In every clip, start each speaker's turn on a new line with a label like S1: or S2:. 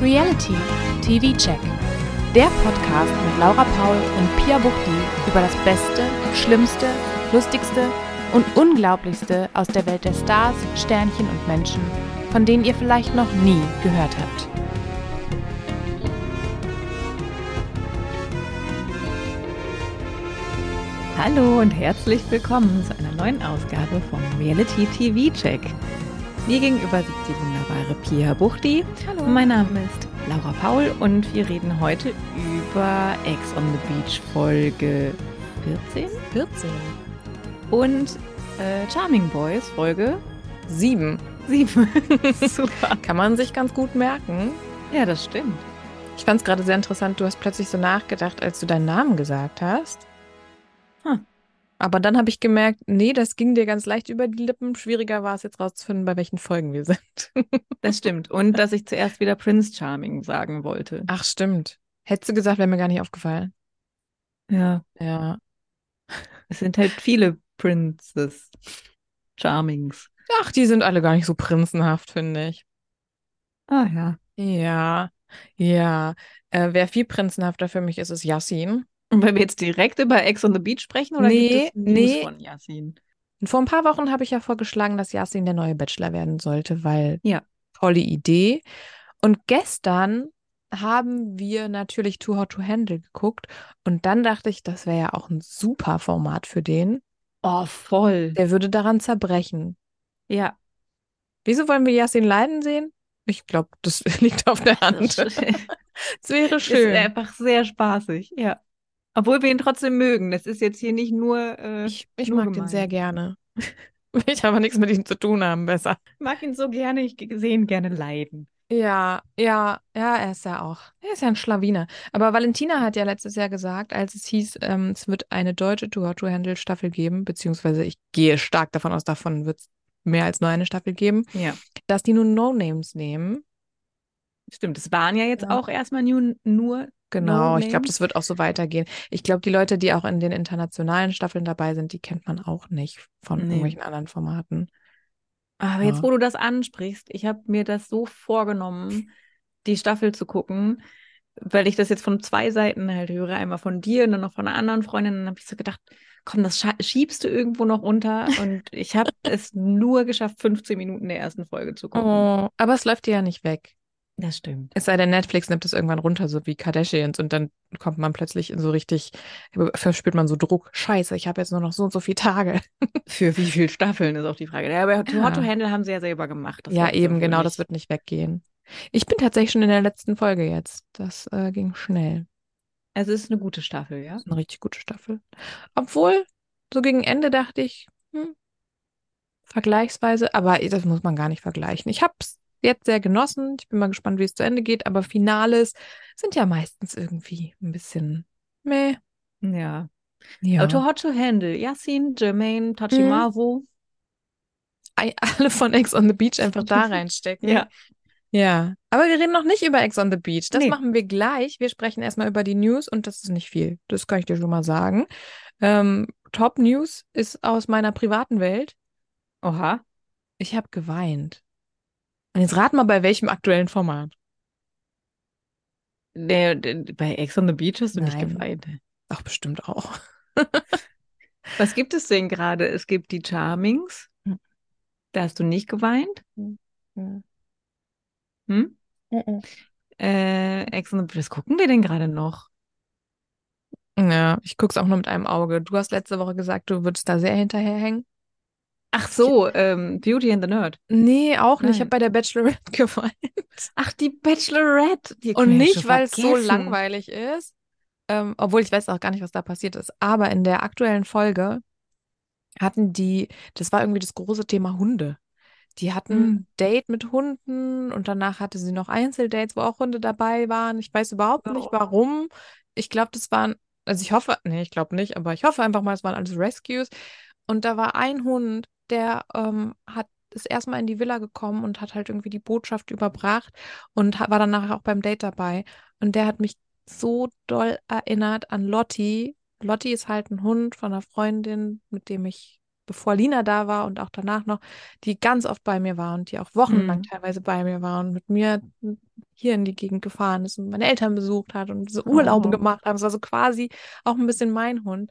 S1: Reality TV Check. Der Podcast mit Laura Paul und Pia Buchti über das Beste, Schlimmste, Lustigste und Unglaublichste aus der Welt der Stars, Sternchen und Menschen, von denen ihr vielleicht noch nie gehört habt.
S2: Hallo und herzlich willkommen zu einer neuen Ausgabe vom Reality TV Check. Mir gegenüber sitzt die wunderbare Pia Buchti.
S1: Hallo.
S2: Mein Name ist Laura Paul und wir reden heute über Ex on the Beach Folge 14
S1: 14.
S2: und äh, Charming Boys Folge
S1: Sieben.
S2: 7. Super.
S1: Kann man sich ganz gut merken.
S2: Ja, das stimmt.
S1: Ich fand es gerade sehr interessant, du hast plötzlich so nachgedacht, als du deinen Namen gesagt hast.
S2: Hm.
S1: Aber dann habe ich gemerkt, nee, das ging dir ganz leicht über die Lippen. Schwieriger war es jetzt rauszufinden, bei welchen Folgen wir sind.
S2: Das stimmt. Und dass ich zuerst wieder Prince Charming sagen wollte.
S1: Ach, stimmt. Hättest du gesagt, wäre mir gar nicht aufgefallen.
S2: Ja.
S1: Ja.
S2: Es sind halt viele Princes Charmings.
S1: Ach, die sind alle gar nicht so prinzenhaft, finde ich.
S2: Ah ja.
S1: Ja, ja. Äh, wer viel prinzenhafter für mich ist, ist Yassin.
S2: Und wenn wir jetzt direkt über Ex on the Beach sprechen oder
S1: Nee,
S2: gibt es News
S1: nee.
S2: von Yasin?
S1: Vor ein paar Wochen habe ich ja vorgeschlagen, dass Yassin der neue Bachelor werden sollte, weil
S2: Ja.
S1: tolle Idee. Und gestern haben wir natürlich Too Hot to Handle geguckt. Und dann dachte ich, das wäre ja auch ein super Format für den.
S2: Oh, voll.
S1: Der würde daran zerbrechen.
S2: Ja.
S1: Wieso wollen wir Yassin leiden sehen? Ich glaube, das liegt auf der Hand.
S2: Das
S1: Es wäre
S2: ist
S1: schön.
S2: einfach sehr spaßig. Ja. Obwohl wir ihn trotzdem mögen. Das ist jetzt hier nicht nur. Äh,
S1: Ich, ich
S2: nur
S1: mag den
S2: gemein.
S1: sehr gerne. Will ich aber nichts mit ihm zu tun haben, besser.
S2: mag ihn so gerne. Ich sehe ihn gerne leiden.
S1: Ja, ja, ja, er ist ja auch. Er ist ja ein Schlawiner. Aber Valentina hat ja letztes Jahr gesagt, als es hieß, ähm, es wird eine deutsche Hot to Handle Staffel geben, beziehungsweise ich gehe stark davon aus, davon wird es mehr als nur eine Staffel geben,
S2: Ja.
S1: dass die nun No-Names nehmen.
S2: Stimmt. Es waren ja jetzt
S1: Ja.
S2: auch erstmal nur. nur
S1: Genau, ich glaube, das wird auch so weitergehen. Ich glaube, die Leute, die auch in den internationalen Staffeln dabei sind, die kennt man auch nicht von
S2: Nee.
S1: irgendwelchen anderen Formaten.
S2: Aber
S1: Ja.
S2: jetzt, wo du das ansprichst, ich habe mir das so vorgenommen, die Staffel zu gucken, weil ich das jetzt von zwei Seiten halt höre, einmal von dir und dann noch von einer anderen Freundin. Dann habe ich so gedacht, komm, das schiebst du irgendwo noch unter. Und ich habe es nur geschafft, 15 Minuten der ersten Folge zu gucken.
S1: Oh, aber es läuft dir ja nicht weg.
S2: Das stimmt.
S1: Es sei denn, Netflix nimmt es irgendwann runter, so wie Kardashians, und dann kommt man plötzlich in so richtig, verspürt man so Druck. Scheiße, ich habe jetzt nur noch so und so viele Tage.
S2: Für wie viele Staffeln ist auch die Frage. Ja, aber
S1: Ja.
S2: Hot to Handle haben sie ja selber gemacht. Das
S1: ja, eben, genau, das wird nicht weggehen. Ich bin tatsächlich schon in der letzten Folge jetzt. Das äh, ging schnell.
S2: Also es ist eine gute Staffel, ja?
S1: Eine richtig gute Staffel. Obwohl, so gegen Ende dachte ich, hm, vergleichsweise, aber das muss man gar nicht vergleichen. Ich habe es jetzt sehr genossen. Ich bin mal gespannt, wie es zu Ende geht, aber Finales sind ja meistens irgendwie ein bisschen meh.
S2: Ja.
S1: Ja.
S2: Too Hot to Handle, Yassin, Jermaine, Tachimaru.
S1: Ei- alle von Ex on the Beach einfach da reinstecken.
S2: Ja.
S1: Ja. Aber wir reden noch nicht über Ex on the Beach. Das
S2: Nee.
S1: machen wir gleich. Wir sprechen erstmal über die News und das ist nicht viel. Das kann ich dir schon mal sagen. Ähm, Top News ist aus meiner privaten Welt.
S2: Oha.
S1: Ich habe geweint. Und jetzt rat mal, bei welchem aktuellen Format.
S2: Der, bei Ex on the Beach hast du nicht
S1: Nein.
S2: geweint.
S1: Ach, bestimmt auch.
S2: Was gibt es denn gerade? Es gibt die Charmings.
S1: Hm.
S2: Da hast du nicht geweint.
S1: Hm.
S2: Hm? Äh, Ex on the Beach. Was gucken wir denn gerade noch?
S1: Ja, ich guck's auch nur mit einem Auge. Du hast letzte Woche gesagt, du würdest da sehr hinterherhängen.
S2: Ach so, ähm, Beauty and the Nerd.
S1: Nee, auch nicht. Ich habe bei der Bachelorette geweint.
S2: Ach, die Bachelorette. Die
S1: Und nicht, weil es so langweilig ist, ähm, obwohl ich weiß auch gar nicht, was da passiert ist. Aber in der aktuellen Folge hatten die, das war irgendwie das große Thema Hunde. Die hatten
S2: Hm.
S1: ein Date mit Hunden und danach hatte sie noch Einzeldates, wo auch Hunde dabei waren. Ich weiß überhaupt nicht,
S2: Oh.
S1: warum. Ich glaube, das waren, also ich hoffe, nee, ich glaube nicht, aber ich hoffe einfach mal, es waren alles Rescues. Und da war ein Hund, der ähm, hat ist erstmal in die Villa gekommen und hat halt irgendwie die Botschaft überbracht und war dann nachher auch beim Date dabei. Und der hat mich so doll erinnert an Lotti. Lotti ist halt ein Hund von einer Freundin, mit dem ich bevor Lina da war und auch danach noch, die ganz oft bei mir war und die auch wochenlang
S2: Mhm.
S1: teilweise bei mir war und mit mir hier in die Gegend gefahren ist und meine Eltern besucht hat und so Urlaube
S2: Oh.
S1: gemacht haben. Es war so quasi auch ein bisschen mein Hund.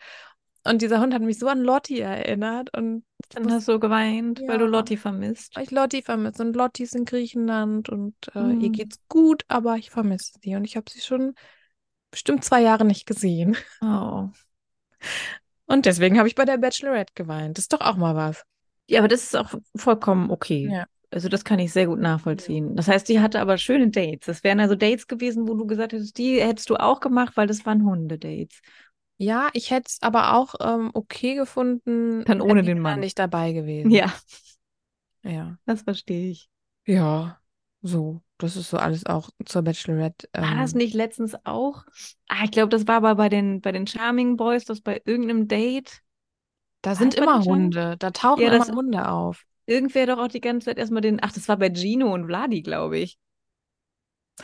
S1: Und dieser Hund hat mich so an Lotti erinnert und
S2: Dann hast du geweint, weil du
S1: Ja.
S2: Lotti vermisst.
S1: ich Lotti vermisse und Lotti ist in Griechenland und äh, ihr
S2: Mhm.
S1: geht's gut, aber ich vermisse sie und ich habe sie schon bestimmt zwei Jahre nicht gesehen.
S2: Oh.
S1: Und deswegen habe ich bei der Bachelorette geweint. Das ist doch auch mal was.
S2: Ja, aber das ist auch vollkommen okay.
S1: Ja.
S2: Also das kann ich sehr gut nachvollziehen. Das heißt, die hatte aber schöne Dates. Das wären also Dates gewesen, wo du gesagt hättest, die hättest du auch gemacht, weil das waren Hundedates.
S1: Ja, ich hätte es aber auch ähm, okay gefunden,
S2: Dann
S1: wenn
S2: ohne
S1: die
S2: den
S1: Männer
S2: Mann.
S1: nicht dabei gewesen.
S2: Ja,
S1: Ja.
S2: das verstehe ich.
S1: Ja, so. Das ist so alles auch zur Bachelorette.
S2: War das
S1: ähm,
S2: nicht letztens auch? Ah, ich glaube, das war aber bei den, bei den Charming Boys, das bei irgendeinem Date.
S1: Da sind immer? Hunde. Da tauchen
S2: Ja,
S1: immer
S2: das-
S1: Hunde auf.
S2: Irgendwer doch auch die ganze Zeit erstmal den. Ach, das war bei Gino und Vladi, glaube ich.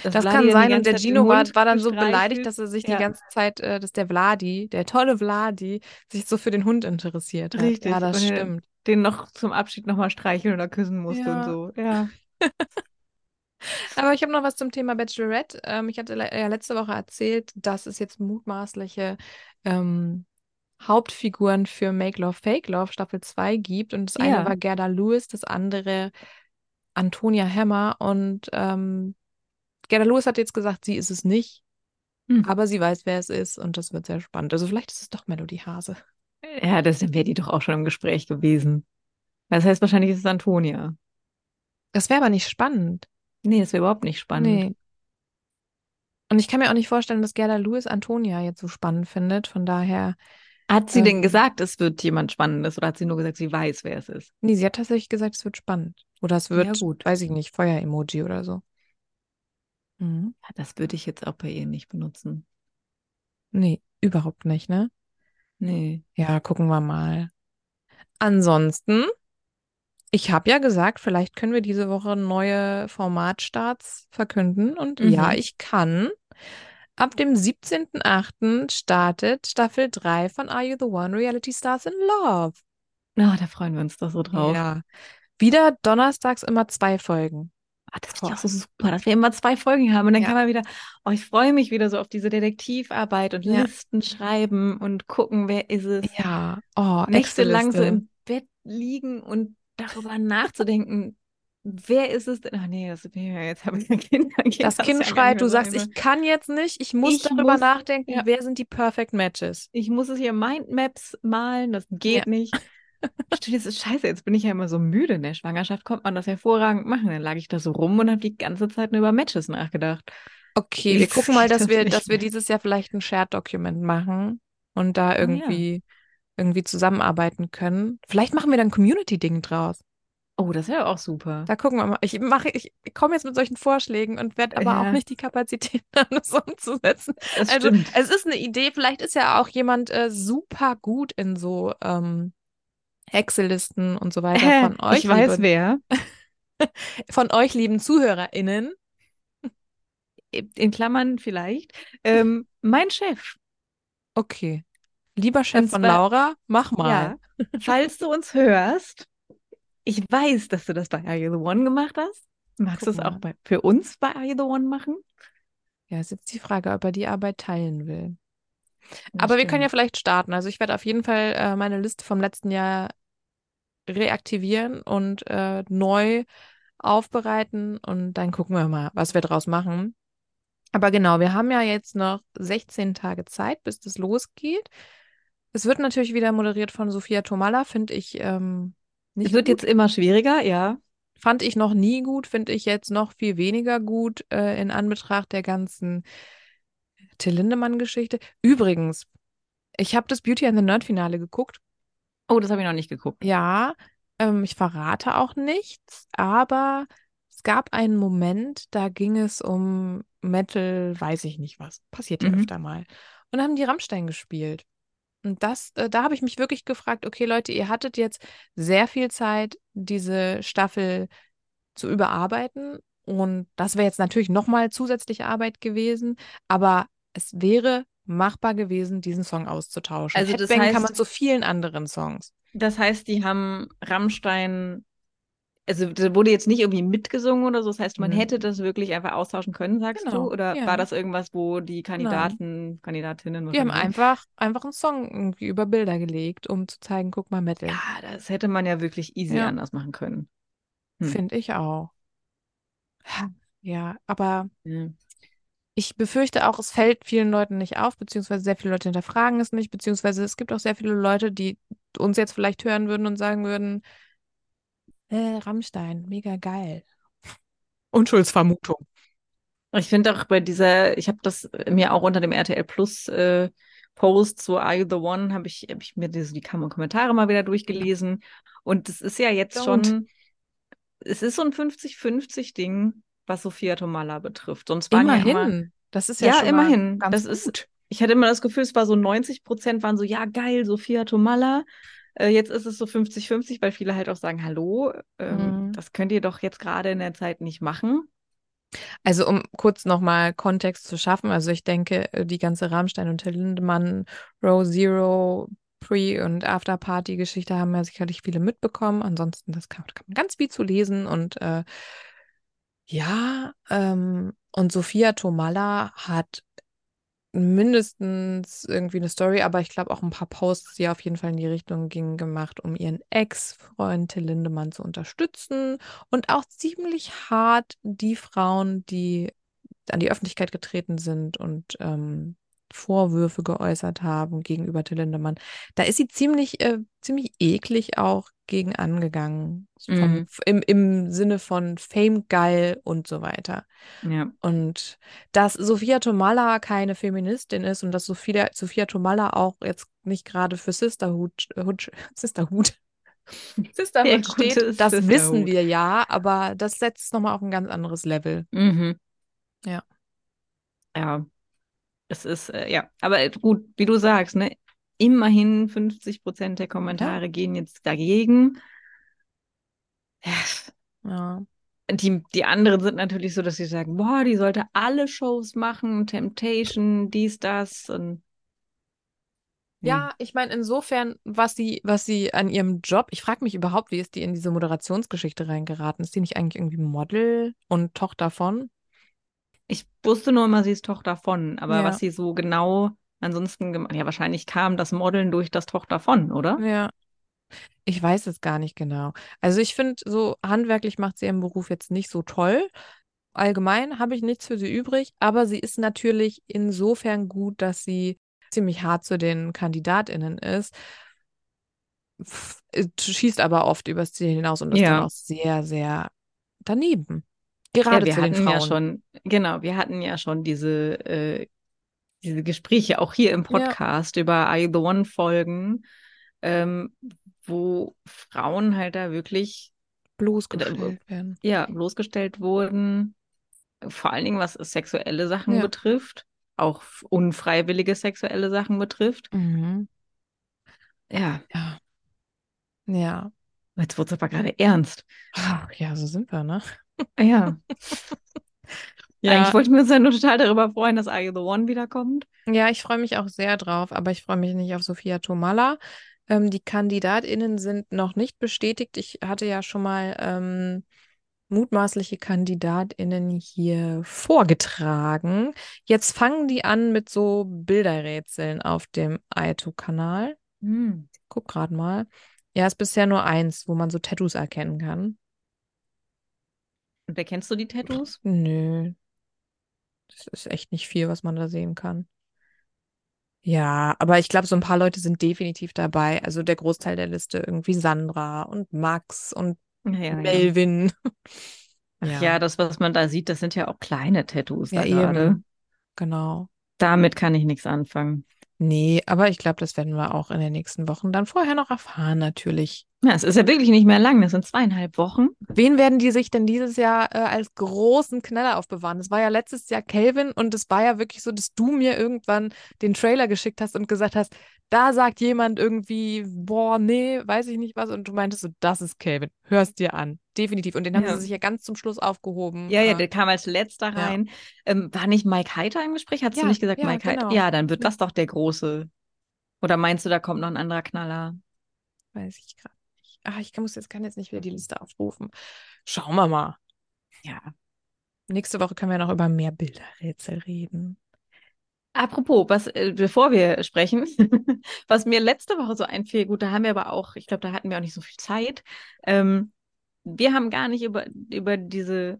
S1: Das
S2: Vladi
S1: kann sein. Und der Gino war, war dann so beleidigt, dass er sich
S2: Ja.
S1: die ganze Zeit, äh, dass der Vladi, der tolle Vladi, sich so für den Hund interessiert hat.
S2: Richtig.
S1: Ja, das stimmt.
S2: Den noch zum Abschied nochmal streicheln oder küssen musste
S1: Ja.
S2: und so. Ja.
S1: Aber ich habe noch was zum Thema Bachelorette. Ähm, ich hatte le ja letzte Woche erzählt, dass es jetzt mutmaßliche ähm, Hauptfiguren für Make Love, Fake Love Staffel 2 gibt. Und das eine
S2: Ja.
S1: war Gerda Lewis, das andere Antonia Hemmer. Und ähm, Gerda Lewis hat jetzt gesagt, sie ist es nicht.
S2: Hm.
S1: Aber sie weiß, wer es ist. Und das wird sehr spannend. Also vielleicht ist es doch Melody Hase.
S2: Ja, das wäre die doch auch schon im Gespräch gewesen. Das heißt, wahrscheinlich ist es Antonia.
S1: Das wäre aber nicht spannend.
S2: Nee, das wäre überhaupt nicht spannend.
S1: Nee. Und ich kann mir auch nicht vorstellen, dass Gerda Lewis Antonia jetzt so spannend findet. Von daher.
S2: Hat sie denn
S1: Ähm.
S2: gesagt, es wird jemand Spannendes oder hat sie nur gesagt, sie weiß, wer es ist?
S1: Nee, sie hat tatsächlich gesagt, es wird spannend. Oder es
S2: Ja,
S1: wird,
S2: gut.
S1: weiß ich nicht, Feuer-Emoji oder so. Mhm.
S2: Ja, Das würde ich jetzt auch bei ihr nicht benutzen.
S1: Nee, überhaupt nicht, ne?
S2: Nee.
S1: Ja, gucken wir mal. Ansonsten, ich habe ja gesagt, vielleicht können wir diese Woche neue Formatstarts verkünden. Und ja,
S2: Mhm.
S1: ich kann. Ab dem 17.08. startet Staffel 3 von Are You the One? Reality Stars in Love.
S2: Na, da freuen wir uns doch so drauf.
S1: Ja. Wieder donnerstags immer zwei Folgen.
S2: Ah, das finde ich auch so super, dass wir immer zwei Folgen haben und dann
S1: Ja.
S2: kann man wieder, oh, ich freue mich wieder so auf diese Detektivarbeit und
S1: Ja.
S2: Listen schreiben und gucken, wer ist es.
S1: Ja. Oh,
S2: Nächtelang so im Bett liegen und darüber nachzudenken, wer ist es denn? Ach nee, das ja, jetzt habe ich Kinder. geht
S1: Das
S2: ja
S1: Kind schreit, du sagst, ich kann jetzt nicht, ich muss
S2: Ich
S1: darüber
S2: muss-
S1: nachdenken,
S2: ja.
S1: wer sind die Perfect Matches.
S2: Ich muss es hier Mindmaps malen, das geht
S1: Ja.
S2: nicht. Stimmt, ist scheiße, jetzt bin ich ja immer so müde in der Schwangerschaft, konnte man das hervorragend machen. Dann lag ich da so rum und habe die ganze Zeit nur über Matches nachgedacht.
S1: Okay, wir
S2: Jetzt
S1: gucken mal, dass
S2: das
S1: wir, dass wir dieses Jahr vielleicht ein Shared-Document machen und da
S2: ja.
S1: irgendwie, irgendwie zusammenarbeiten können. Vielleicht machen wir dann Community-Ding draus.
S2: Oh, das wäre auch super.
S1: Da gucken wir mal. Ich mache, ich komme jetzt mit solchen Vorschlägen und werde aber auch
S2: Ja.
S1: nicht die Kapazität haben, das umzusetzen.
S2: Das
S1: Also,
S2: stimmt.
S1: es ist eine Idee. Vielleicht ist ja auch jemand äh, super gut in so ähm, Excel-Listen und so weiter von euch,
S2: ich weiß
S1: liebe,
S2: wer.
S1: von euch, lieben ZuhörerInnen.
S2: In Klammern vielleicht. Ähm, mein Chef.
S1: Okay. Lieber Chef
S2: Und
S1: von
S2: zwar-
S1: Laura, mach mal.
S2: Ja. Falls du uns hörst, ich weiß, dass du das bei Are You the One gemacht hast. Magst du es auch bei, für uns bei Are You the One machen?
S1: Ja, ist jetzt die Frage, ob er die Arbeit teilen will. Aber wir können ja vielleicht starten. Also ich werde auf jeden Fall äh, meine Liste vom letzten Jahr reaktivieren und äh, neu aufbereiten und dann gucken wir mal, was wir draus machen. Aber genau, wir haben ja jetzt noch 16 Tage Zeit, bis das losgeht. Es wird natürlich wieder moderiert von Sophia Tomalla, finde ich ähm, nicht
S2: Es wird
S1: gut.
S2: jetzt immer schwieriger, ja.
S1: Fand ich noch nie gut, finde ich jetzt noch viel weniger gut äh, in Anbetracht der ganzen Till Lindemann-Geschichte. Übrigens, ich habe das Beauty and the Nerd-Finale geguckt.
S2: Oh, das habe ich noch nicht geguckt.
S1: Ja, ähm, ich verrate auch nichts, aber es gab einen Moment, da ging es um Metal, weiß ich nicht was. Passiert ja
S2: Mhm.
S1: öfter mal. Und da haben die Rammstein gespielt. Und das, äh, da habe ich mich wirklich gefragt, okay, Leute, ihr hattet jetzt sehr viel Zeit, diese Staffel zu überarbeiten. Und das wäre jetzt natürlich nochmal zusätzliche Arbeit gewesen, aber es wäre machbar gewesen, diesen Song auszutauschen.
S2: Also das
S1: Headbang kann man
S2: heißt-
S1: zu vielen anderen Songs.
S2: Das heißt, die haben Rammstein, also da wurde jetzt nicht irgendwie mitgesungen oder so. Das heißt, man
S1: Nö.
S2: hätte das wirklich einfach austauschen können, sagst
S1: Genau,
S2: du? Oder
S1: ja.
S2: war das irgendwas, wo die Kandidaten, Kandidatinnen
S1: Die haben einfach, einfach einen Song irgendwie über Bilder gelegt, um zu zeigen, guck mal, Metal.
S2: Ja, das hätte man ja wirklich easy
S1: Ja.
S2: anders machen können. hm.
S1: Finde ich auch. Ja, aber
S2: Ja.
S1: Ich befürchte auch, es fällt vielen Leuten nicht auf, beziehungsweise sehr viele Leute hinterfragen es nicht, beziehungsweise es gibt auch sehr viele Leute, die uns jetzt vielleicht hören würden und sagen würden, äh, Rammstein, mega geil. Unschuldsvermutung.
S2: Ich finde auch bei dieser, ich habe das mir auch unter dem RTL Plus äh, Post, so Are You the One, habe ich, hab ich mir diese, die Kam- Kommentare mal wieder durchgelesen. Und es ist ja jetzt
S1: Don't.
S2: schon, es ist so ein 50-50-Ding, was Sophia Tomalla betrifft. Sonst waren ja immer,
S1: Immerhin. Das ist ja,
S2: Ja,
S1: schon mal
S2: immerhin.
S1: ganz
S2: Das ist-
S1: gut.
S2: ich hatte immer das Gefühl, es war so 90 Prozent waren so, ja, geil, Sophia Tomalla. Äh, jetzt ist es so 50-50, weil viele halt auch sagen, hallo, ähm,
S1: Mhm.
S2: das könnt ihr doch jetzt gerade in der Zeit nicht machen.
S1: Also um kurz nochmal Kontext zu schaffen, also ich denke, äh, die ganze Rammstein und Till Lindemann, Row Zero, Pre- und After-Party-Geschichte haben ja sicherlich viele mitbekommen. Ansonsten, das kann, kann man ganz viel zu lesen. Und äh, ja, ähm, und Sophia Tomalla hat mindestens irgendwie eine Story, aber ich glaube auch ein paar Posts, die auf jeden Fall in die Richtung gingen, gemacht, um ihren Ex-Freund Till Lindemann zu unterstützen und auch ziemlich hart die Frauen, die an die Öffentlichkeit getreten sind und ähm, Vorwürfe geäußert haben gegenüber Till Lindemann. Da ist sie ziemlich, äh, ziemlich eklig auch gegen angegangen. Vom,
S2: Mhm.
S1: im, Im Sinne von Fame geil und so weiter.
S2: Ja.
S1: Und dass Sophia Tomalla keine Feministin ist und dass Sophia, Sophia Tomalla auch jetzt nicht gerade für Sisterhood, Hood, Sisterhood, Sisterhood steht, das wissen
S2: Sisterhood.
S1: wir ja, aber das setzt es nochmal auf ein ganz anderes Level.
S2: Mhm.
S1: Ja.
S2: Ja. Es ist, äh, ja, aber gut, wie du sagst, ne? Immerhin 50 Prozent der Kommentare gehen jetzt dagegen. Ja.
S1: Ja.
S2: Die, die anderen sind natürlich so, dass sie sagen, boah, die sollte alle Shows machen, Temptation, dies, das und
S1: Ja, ich meine, insofern, was sie, was sie an ihrem Job, ich frage mich überhaupt, wie ist die in diese Moderationsgeschichte reingeraten? Ist die nicht eigentlich irgendwie Model und Tochter von?
S2: Ich wusste nur immer, sie ist Tochter von, aber
S1: Ja.
S2: was sie so genau ansonsten gemacht, ja, wahrscheinlich kam das Modeln durch das Tochter von, oder?
S1: Ja. Ich weiß es gar nicht genau. Also ich finde, so handwerklich macht sie ihren Beruf jetzt nicht so toll. Allgemein habe ich nichts für sie übrig, aber sie ist natürlich insofern gut, dass sie ziemlich hart zu den KandidatInnen ist. Äh, Schießt aber oft übers Ziel hinaus und ist
S2: Ja.
S1: dann auch sehr, sehr daneben.
S2: Ja,
S1: Gerade
S2: wir
S1: zu den
S2: hatten ja schon, genau, wir hatten ja schon diese, äh, diese Gespräche auch hier im Podcast über Are You the One Folgen, ähm, wo Frauen halt da wirklich
S1: bloßgestellt werden.
S2: ja, bloßgestellt wurden, vor allen Dingen was sexuelle Sachen
S1: Ja.
S2: betrifft, auch unfreiwillige sexuelle Sachen betrifft.
S1: Mhm.
S2: Ja,
S1: Ja. Ja.
S2: jetzt wurde es aber gerade ernst.
S1: Ach, ja, so sind wir, ne?
S2: Ja.
S1: Ja.
S2: Eigentlich wollten wir uns ja nur total darüber freuen, dass Are You the One wiederkommt.
S1: Ja, ich freue mich auch sehr drauf, aber ich freue mich nicht auf Sophia Tomalla. Ähm, die KandidatInnen sind noch nicht bestätigt. Ich hatte ja schon mal ähm, mutmaßliche KandidatInnen hier vorgetragen. Jetzt fangen die an mit so Bilderrätseln auf dem Aito-Kanal.
S2: Hm.
S1: Guck gerade mal. Ja, ist bisher nur eins, wo man so Tattoos erkennen kann.
S2: Und erkennst du die Tattoos?
S1: Nö. Das ist echt nicht viel, was man da sehen kann. Ja, aber ich glaube, so ein paar Leute sind definitiv dabei. Also der Großteil der Liste irgendwie Sandra und Max und
S2: Ja, ja, ja.
S1: Melvin.
S2: Ach ja. das, was man da sieht, das sind ja auch kleine Tattoos
S1: Ja,
S2: da gerade.
S1: Genau.
S2: Damit kann ich nichts anfangen.
S1: Nee, aber ich glaube, das werden wir auch in den nächsten Wochen dann vorher noch erfahren, natürlich.
S2: Ja, es ist ja wirklich nicht mehr lang. Das sind zweieinhalb Wochen.
S1: Wen werden die sich denn dieses Jahr äh, als großen Knaller aufbewahren? Das war ja letztes Jahr Calvin und es war ja wirklich so, dass du mir irgendwann den Trailer geschickt hast und gesagt hast, da sagt jemand irgendwie, boah, nee, weiß ich nicht was. Und du meintest so, das ist Calvin. Hörst dir an. Definitiv. Und den haben
S2: Ja.
S1: sie sich ja ganz zum Schluss aufgehoben.
S2: Ja, ja,
S1: Äh,
S2: der kam als letzter
S1: ja.
S2: rein. Ähm, war nicht Mike Heiter im Gespräch? Du
S1: Ja,
S2: nicht gesagt,
S1: ja,
S2: Mike Heiter?
S1: genau.
S2: Ja, dann wird das doch der große. Oder meinst du, da kommt noch ein anderer Knaller?
S1: Weiß ich gerade nicht. Ach, ich muss jetzt, kann jetzt nicht wieder die Liste aufrufen. Schauen wir mal.
S2: Ja.
S1: Nächste Woche können wir noch über mehr Bilderrätsel reden.
S2: Apropos, was, äh, bevor wir sprechen, was mir letzte Woche so einfiel, gut, da haben wir aber auch, ich glaube, da hatten wir auch nicht so viel Zeit. Ähm, wir haben gar nicht über, über diese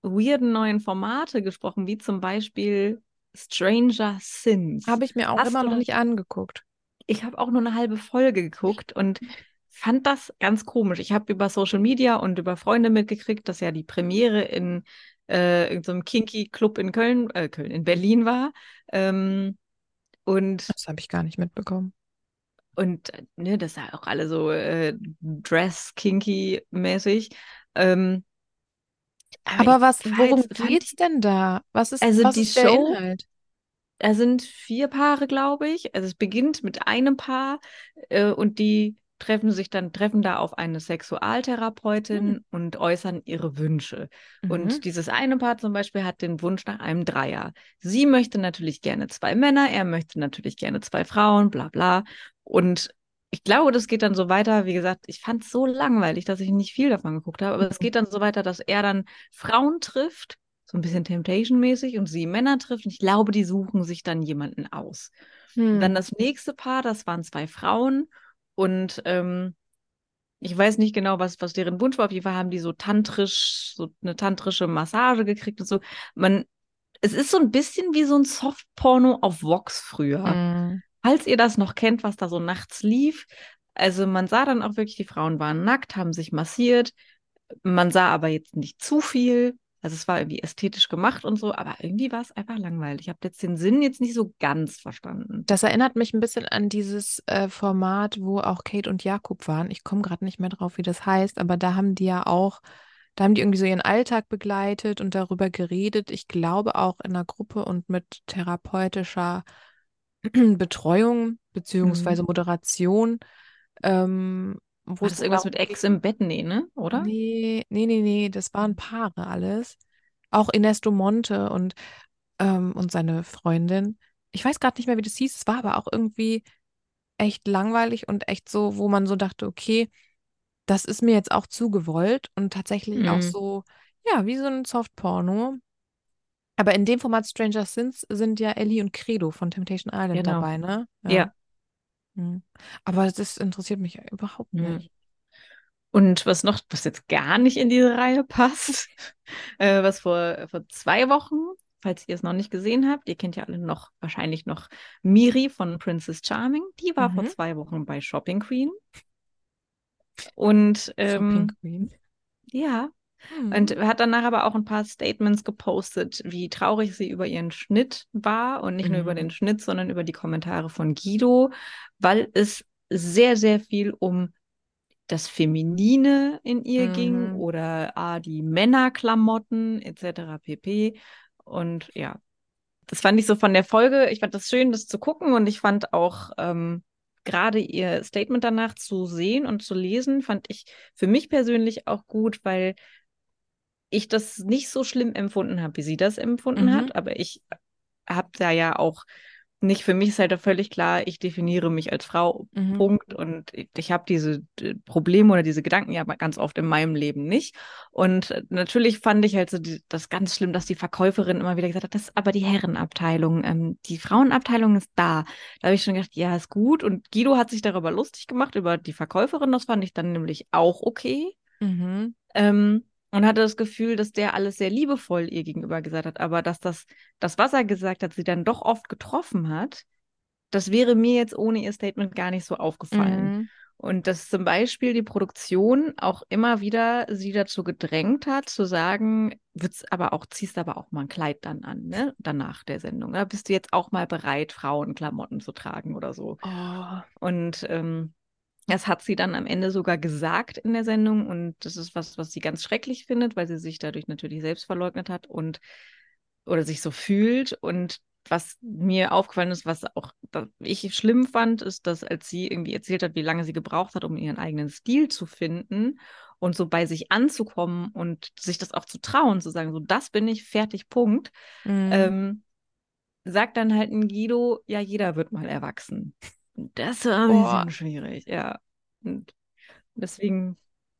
S2: weirden neuen Formate gesprochen, wie zum Beispiel Stranger Sins.
S1: Habe ich mir auch
S2: Hast
S1: immer noch nicht angeguckt.
S2: ich habe auch nur eine halbe Folge geguckt und fand das ganz komisch. Ich habe über Social Media und über Freunde mitgekriegt, dass ja die Premiere in äh, irgendeinem Kinky Club in Köln, äh, Köln, in Berlin war. Ähm, und
S1: Das habe ich gar nicht mitbekommen.
S2: und äh, ne, das ja auch alle so äh, Dress-Kinky-mäßig. Ähm,
S1: Aber was,
S2: ich war
S1: worum geht's denn da? Was ist,
S2: Also
S1: was
S2: die
S1: ist der
S2: Show-
S1: Inhalt?
S2: Da sind vier Paare, glaube ich. Also es beginnt mit einem Paar äh, und die treffen sich dann, treffen da auf eine Sexualtherapeutin und äußern ihre Wünsche.
S1: Mhm.
S2: Und dieses eine Paar zum Beispiel hat den Wunsch nach einem Dreier. Sie möchte natürlich gerne zwei Männer, er möchte natürlich gerne zwei Frauen, bla bla. Und ich glaube, das geht dann so weiter. Wie gesagt, ich fand es so langweilig, dass ich nicht viel davon geguckt habe. Aber es geht dann so weiter, dass er dann Frauen trifft, so ein bisschen Temptation-mäßig, und sie Männer trifft. Und ich glaube, die suchen sich dann jemanden aus.
S1: Hm.
S2: Dann das nächste Paar, das waren zwei Frauen. Und ähm, ich weiß nicht genau, was, was deren Wunsch war. Auf jeden Fall haben die so tantrisch, so eine tantrische Massage gekriegt und so. Man, es ist so ein bisschen wie so ein Softporno auf Vox früher.
S1: Hm.
S2: Falls ihr das noch kennt, was da so nachts lief. Also man sah dann auch wirklich, die Frauen waren nackt, haben sich massiert. Man sah aber jetzt nicht zu viel. Also es war irgendwie ästhetisch gemacht und so, aber irgendwie war es einfach langweilig. Ich habe jetzt den Sinn jetzt nicht so ganz verstanden.
S1: Das erinnert mich ein bisschen an dieses äh, Format, wo auch Kate und Jakob waren. Ich komme gerade nicht mehr drauf, wie das heißt, aber da haben die ja auch, da haben die irgendwie so ihren Alltag begleitet und darüber geredet. Ich glaube auch in einer Gruppe und mit therapeutischer Betreuung beziehungsweise Moderation. Ähm, wo
S2: das irgendwas mit Ex im Bett? Nee, ne? Oder?
S1: Nee, nee, nee, nee, das waren Paare alles. Auch Ernesto Monte und, ähm, und seine Freundin. Ich weiß gerade nicht mehr, wie das hieß. Es war aber auch irgendwie echt langweilig und echt so, wo man so dachte, okay, das ist mir jetzt auch zu gewollt und tatsächlich auch
S2: Mhm.
S1: so, ja, wie so ein Softporno. Aber in dem Format Stranger Sins sind ja Ellie und Credo von Temptation Island
S2: Genau.
S1: dabei, ne?
S2: Ja.
S1: Hm. Aber das interessiert mich überhaupt nicht.
S2: Und was noch, was jetzt gar nicht in diese Reihe passt, äh, was vor, vor zwei Wochen, falls ihr es noch nicht gesehen habt, ihr kennt ja alle noch, wahrscheinlich noch Miri von Princess Charming, die war vor
S1: Mhm.
S2: zwei Wochen bei Shopping Queen. Und ähm,
S1: Shopping Queen.
S2: ja,
S1: Hm.
S2: und hat danach aber auch ein paar Statements gepostet, wie traurig sie über ihren Schnitt war und nicht nur über
S1: Mhm.
S2: den Schnitt, sondern über die Kommentare von Guido, weil es sehr, sehr viel um das Feminine in ihr ging
S1: Mhm.
S2: oder ah, die Männerklamotten etc. pp. Und ja, das fand ich so von der Folge, ich fand das schön, das zu gucken und ich fand auch ähm, gerade ihr Statement danach zu sehen und zu lesen, fand ich für mich persönlich auch gut, weil ich das nicht so schlimm empfunden habe, wie sie das empfunden
S1: Mhm.
S2: hat, aber ich habe da ja auch nicht, für mich ist halt auch völlig klar, ich definiere mich als Frau,
S1: Mhm.
S2: Punkt. Und ich, ich habe diese äh, Probleme oder diese Gedanken ja ganz oft in meinem Leben nicht. Und äh, natürlich fand ich halt so die, das ganz schlimm, dass die Verkäuferin immer wieder gesagt hat, das ist aber die Herrenabteilung. Ähm, die Frauenabteilung ist da. Da habe ich schon gedacht, ja, ist gut. Und Guido hat sich darüber lustig gemacht, über die Verkäuferin. Das fand ich dann nämlich auch okay.
S1: Mhm.
S2: Ähm, und hatte das Gefühl, dass der alles sehr liebevoll ihr gegenüber gesagt hat, aber dass das, das, was er gesagt hat, sie dann doch oft getroffen hat, das wäre mir jetzt ohne ihr Statement gar nicht so aufgefallen.
S1: Mhm.
S2: Und dass zum Beispiel die Produktion auch immer wieder sie dazu gedrängt hat, zu sagen, wird's aber auch, ziehst aber auch mal ein Kleid dann an, ne? Danach der Sendung. Oder bist du jetzt auch mal bereit, Frauenklamotten zu tragen oder so?
S1: Oh.
S2: Und ähm, das hat sie dann am Ende sogar gesagt in der Sendung und das ist was, was sie ganz schrecklich findet, weil sie sich dadurch natürlich selbst verleugnet hat und oder sich so fühlt und was mir aufgefallen ist, was auch ich schlimm fand, ist, dass als sie irgendwie erzählt hat, wie lange sie gebraucht hat, um ihren eigenen Stil zu finden und so bei sich anzukommen und sich das auch zu trauen, zu sagen, so das bin ich, fertig, Punkt.
S1: Mhm.
S2: Ähm, sagt dann halt ein Guido, ja, jeder wird mal erwachsen. Das war ein
S1: Boah.
S2: bisschen schwierig, ja. Und deswegen,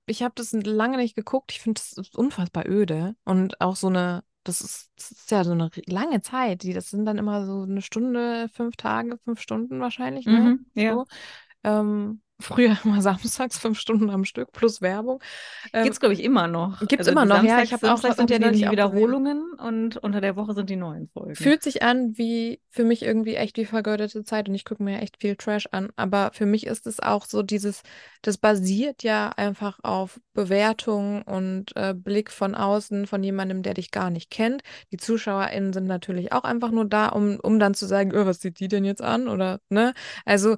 S1: ich habe das lange nicht geguckt. Ich finde, das ist unfassbar öde. Und auch so eine, das ist, das ist ja so eine lange Zeit. Die, das sind dann immer so eine Stunde, fünf Tage, fünf Stunden wahrscheinlich, ne?
S2: mhm, ja.
S1: So. Ähm, früher immer samstags fünf Stunden am Stück plus Werbung. Ähm,
S2: Gibt's, glaube ich, immer noch.
S1: Gibt's
S2: Also
S1: immer noch, ja.
S2: Samstags-
S1: Ich habe auch
S2: Samstags sind ja dann die. Wiederholungen und unter der Woche sind die neuen Folgen.
S1: Fühlt sich an wie für mich irgendwie echt wie vergeudete Zeit und ich gucke mir echt viel Trash an. Aber für mich ist es auch so dieses, das basiert ja einfach auf Bewertung und äh, Blick von außen von jemandem, der dich gar nicht kennt. Die ZuschauerInnen sind natürlich auch einfach nur da, um, um dann zu sagen, oh, was sieht die denn jetzt an? Oder, ne? Also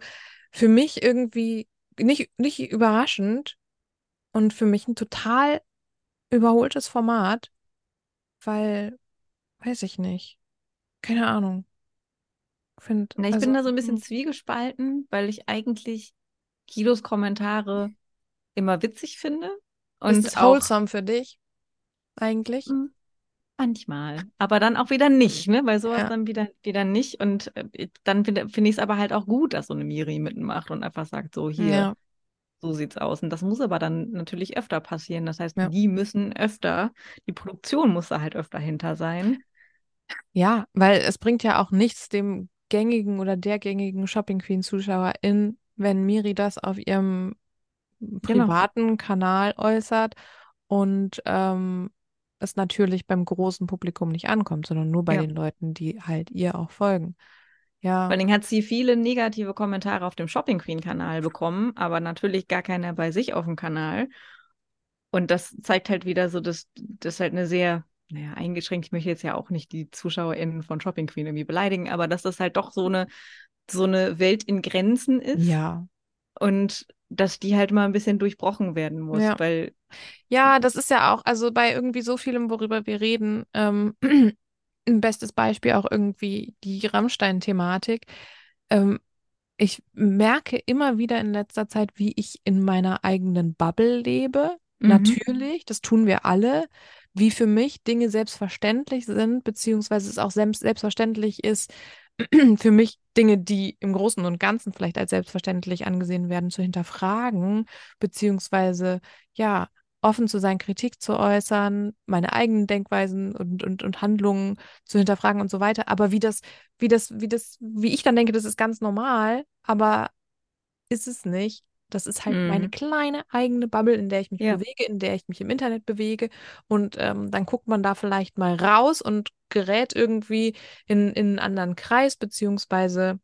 S1: für mich irgendwie nicht, nicht überraschend und für mich ein total überholtes Format, weil, weiß ich nicht. Keine Ahnung. Find,
S2: Na, ich
S1: also,
S2: bin da so ein bisschen
S1: hm.
S2: zwiegespalten, weil ich eigentlich Guidos Kommentare immer witzig finde. Und
S1: Ist es
S2: auch
S1: wholesome für dich eigentlich?
S2: Hm, manchmal. Aber dann auch wieder nicht, ne? Bei sowas
S1: Ja.
S2: dann wieder, wieder nicht. Und äh, dann finde finde ich es aber halt auch gut, dass so eine Miri mitmacht und einfach sagt, so hier,
S1: Ja,
S2: so sieht's aus. Und das muss aber dann natürlich öfter passieren. Das heißt,
S1: Ja.
S2: die müssen öfter, die Produktion muss da halt öfter hinter sein.
S1: ja, weil es bringt ja auch nichts dem gängigen oder der gängigen Shopping Queen Zuschauerin, wenn Miri das auf ihrem
S2: Genau.
S1: privaten Kanal äußert und ähm, es natürlich beim großen Publikum nicht ankommt, sondern nur bei
S2: Ja.
S1: den Leuten, die halt ihr auch folgen. Ja,
S2: Vor allen Dingen hat sie viele negative Kommentare auf dem Shopping Queen-Kanal bekommen, aber natürlich gar keiner bei sich auf dem Kanal. Und das zeigt halt wieder so, dass das halt eine sehr, naja, eingeschränkt, ich möchte jetzt ja auch nicht die ZuschauerInnen von Shopping Queen irgendwie beleidigen, aber dass das halt doch so eine, so eine Welt in Grenzen ist
S1: ja.
S2: und dass die halt mal ein bisschen durchbrochen werden muss,
S1: Ja.
S2: weil
S1: Ja, das ist ja auch, also bei irgendwie so vielem, worüber wir reden, ähm, ein bestes Beispiel auch irgendwie die Rammstein-Thematik. Ähm, ich merke immer wieder in letzter Zeit, wie ich in meiner eigenen Bubble lebe.
S2: Mhm.
S1: Natürlich, das tun wir alle. Wie für mich Dinge selbstverständlich sind, beziehungsweise es auch selbst, selbstverständlich ist, für mich Dinge, die im Großen und Ganzen vielleicht als selbstverständlich angesehen werden, zu hinterfragen, beziehungsweise ja, offen zu sein, Kritik zu äußern, meine eigenen Denkweisen und, und, und Handlungen zu hinterfragen und so weiter. Aber wie das, wie das, wie das, wie ich dann denke, das ist ganz normal, aber ist es nicht. Das ist halt meine
S2: Mhm.
S1: kleine eigene Bubble, in der ich mich
S2: Ja.
S1: bewege, in der ich mich im Internet bewege. Und ähm, dann guckt man da vielleicht mal raus und gerät irgendwie in, in einen anderen Kreis, beziehungsweise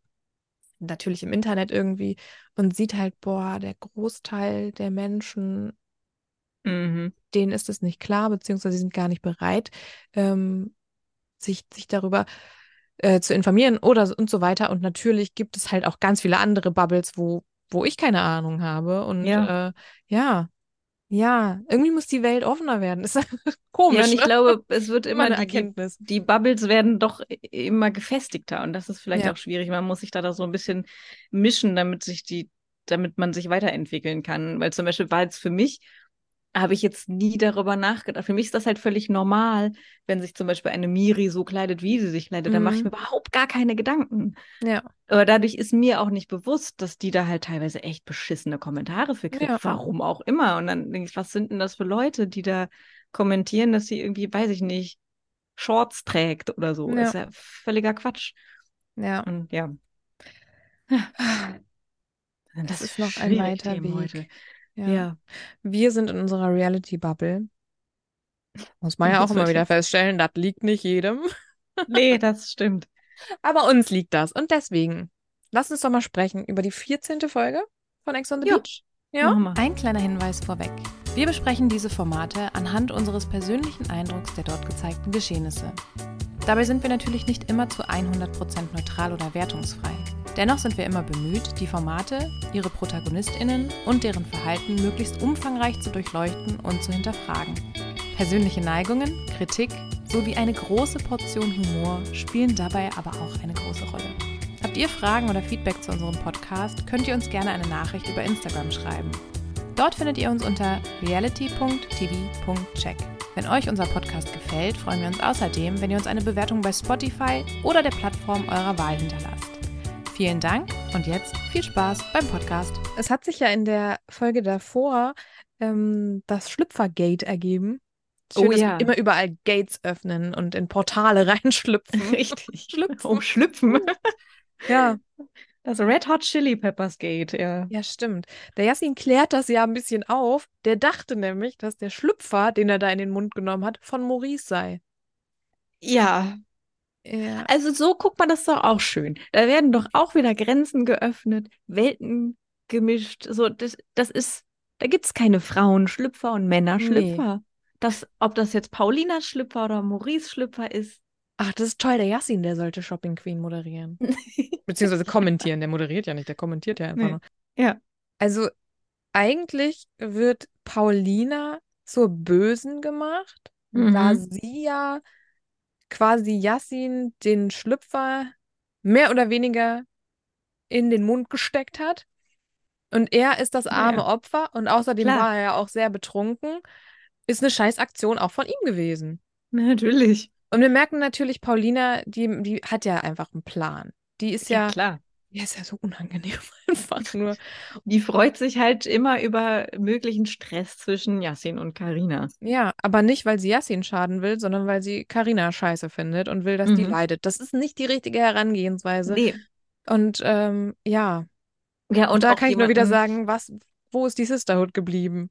S1: natürlich im Internet irgendwie und sieht halt, boah, der Großteil der Menschen
S2: Mhm.
S1: denen ist es nicht klar, beziehungsweise sie sind gar nicht bereit, ähm, sich, sich darüber äh, zu informieren oder und so weiter. Und natürlich gibt es halt auch ganz viele andere Bubbles, wo, wo ich keine Ahnung habe. Und
S2: Ja.
S1: äh, ja, ja, irgendwie muss die Welt offener werden. Ist komisch,
S2: Ja, und ich
S1: ne?
S2: glaube, es wird
S1: Immer
S2: immer,
S1: eine
S2: die,
S1: Erkenntnis.
S2: die Bubbles werden doch immer gefestigter und das ist vielleicht
S1: Ja.
S2: auch schwierig. Man muss sich da, da so ein bisschen mischen, damit sich die, damit man sich weiterentwickeln kann. Weil zum Beispiel war jetzt für mich, habe ich jetzt nie darüber nachgedacht. Für mich ist das halt völlig normal, wenn sich zum Beispiel eine Miri so kleidet, wie sie sich kleidet. Da mache ich
S1: Mhm.
S2: mir überhaupt gar keine Gedanken.
S1: Ja,
S2: Aber dadurch ist mir auch nicht bewusst, dass die da halt teilweise echt beschissene Kommentare für kriegt.
S1: Ja.
S2: Warum auch immer. Und dann denke ich, was sind denn das für Leute, die da kommentieren, dass sie irgendwie, weiß ich nicht, Shorts trägt oder so.
S1: Ja.
S2: Ist ja völliger Quatsch.
S1: ja.
S2: Und ja,
S1: Das
S2: das
S1: ist noch ein weiter Weg.
S2: heute.
S1: Ja.
S2: Ja.
S1: Wir sind in unserer Reality-Bubble. Muss man ja auch immer wieder feststellen, das liegt nicht jedem.
S2: Nee, das stimmt.
S1: Aber uns liegt das. Und deswegen, lass uns doch mal sprechen über die 14. Folge von Ex on the
S2: Ja.
S1: Beach. Ja? Ein kleiner Hinweis vorweg. Wir besprechen diese Formate anhand unseres persönlichen Eindrucks der dort gezeigten Geschehnisse. Dabei sind wir natürlich nicht immer zu 100% neutral oder wertungsfrei. Dennoch sind wir immer bemüht, die Formate, ihre ProtagonistInnen und deren Verhalten möglichst umfangreich zu durchleuchten und zu hinterfragen. Persönliche Neigungen, Kritik sowie eine große Portion Humor spielen dabei aber auch eine große Rolle. Habt ihr Fragen oder Feedback zu unserem Podcast, könnt ihr uns gerne eine Nachricht über Instagram schreiben. Dort findet ihr uns unter reality.tv.check. Wenn euch unser Podcast gefällt, freuen wir uns außerdem, wenn ihr uns eine Bewertung bei Spotify oder der Plattform eurer Wahl hinterlasst. Vielen Dank und jetzt viel Spaß beim Podcast. Es hat sich ja in der Folge davor ähm, das Schlüpfergate ergeben. Schön,
S2: Oh
S1: dass
S2: ja.
S1: wir immer überall Gates öffnen und in Portale reinschlüpfen.
S2: Richtig.
S1: Schlüpfen.
S2: Um Schlüpfen.
S1: Ja,
S2: Das Red Hot Chili Peppers Gate, ja.
S1: ja, stimmt. Der Yassin klärt das ja ein bisschen auf. Der dachte nämlich, dass der Schlüpfer, den er da in den Mund genommen hat, von Maurice sei.
S2: Ja,
S1: Ja,
S2: also so guckt man das doch auch schön. Da werden doch auch wieder Grenzen geöffnet, Welten gemischt. So, das, das ist, da gibt es keine Frauenschlüpfer und Männerschlüpfer. Das, ob das jetzt Paulinas Schlüpfer oder Maurice Schlüpfer ist.
S1: Ach, das ist toll. Der Yassin, der sollte Shopping Queen moderieren. Beziehungsweise kommentieren. Der moderiert ja nicht, der kommentiert ja einfach
S2: Nee.
S1: nur.
S2: Ja.
S1: Also, eigentlich wird Paulina zur Bösen gemacht, da
S2: Mhm.
S1: sie ja quasi Yassin den Schlüpfer mehr oder weniger in den Mund gesteckt hat. Und er ist das arme
S2: Ja.
S1: Opfer und außerdem
S2: Klar.
S1: war er ja auch sehr betrunken. Ist eine Scheißaktion auch von ihm gewesen.
S2: Natürlich.
S1: Und wir merken natürlich, Paulina, die, die hat ja einfach einen Plan. Die ist ja,
S2: klar.
S1: Die ist ja so unangenehm einfach nur.
S2: Die freut sich halt immer über möglichen Stress zwischen Yassin und Karina.
S1: Ja, aber nicht, weil sie Yassin schaden will, sondern weil sie Karina scheiße findet und will, dass die
S2: Mhm.
S1: leidet. Das ist nicht die richtige Herangehensweise.
S2: Nee.
S1: Und ähm, ja,
S2: Ja,
S1: und, da
S2: auch
S1: kann ich nur wieder sagen, was, wo ist die Sisterhood geblieben?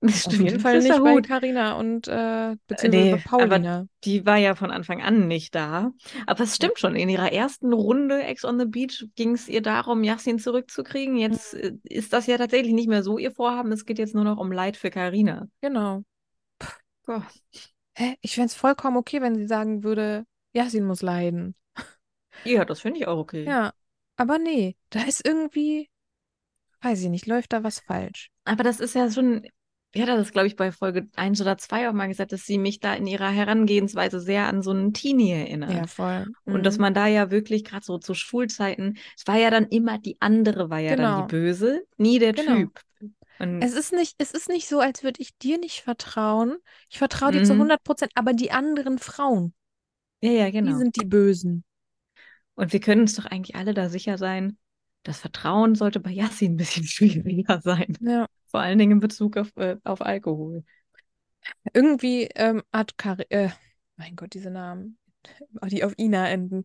S2: Das
S1: Auf
S2: stimmt,
S1: jeden
S2: das
S1: Fall nicht bei
S2: gut.
S1: Karina und äh, beziehungsweise
S2: nee,
S1: Paulina.
S2: Die war ja von Anfang an nicht da. Aber es stimmt schon, in ihrer ersten Runde Ex on the Beach ging es ihr darum, Yassin zurückzukriegen. Jetzt äh, ist das ja tatsächlich nicht mehr so ihr Vorhaben. Es geht jetzt nur noch um Leid für Karina.
S1: Genau. Hä? Ich fände es vollkommen okay, wenn sie sagen würde, Yassin muss leiden.
S2: Ja, das finde ich auch okay.
S1: Ja, aber nee, da ist irgendwie, weiß ich nicht, läuft da was falsch.
S2: Aber das ist ja schon, wie hat er das, glaube ich, bei Folge 1 oder 2 auch mal gesagt, dass sie mich da in ihrer Herangehensweise sehr an so einen Teenie erinnert.
S1: Ja, voll.
S2: Und dass
S1: Mhm.
S2: man da ja wirklich gerade so zu Schulzeiten, es war ja dann immer die andere, war ja dann
S1: Genau.
S2: die Böse, nie der
S1: Genau.
S2: Typ. Und
S1: Es ist nicht, es ist nicht so, als würde ich dir nicht vertrauen. Ich vertraue dir zu
S2: Mhm.
S1: 100 Prozent, aber die anderen Frauen,
S2: ja, ja,
S1: die
S2: genau.
S1: sind die Bösen.
S2: Und wir können uns doch eigentlich alle da sicher sein, das Vertrauen sollte bei Yassin ein bisschen schwieriger sein.
S1: Ja.
S2: Vor allen Dingen in Bezug auf, äh, auf Alkohol.
S1: Irgendwie ähm, hat Kari äh, mein Gott, diese Namen, die auf Ina enden.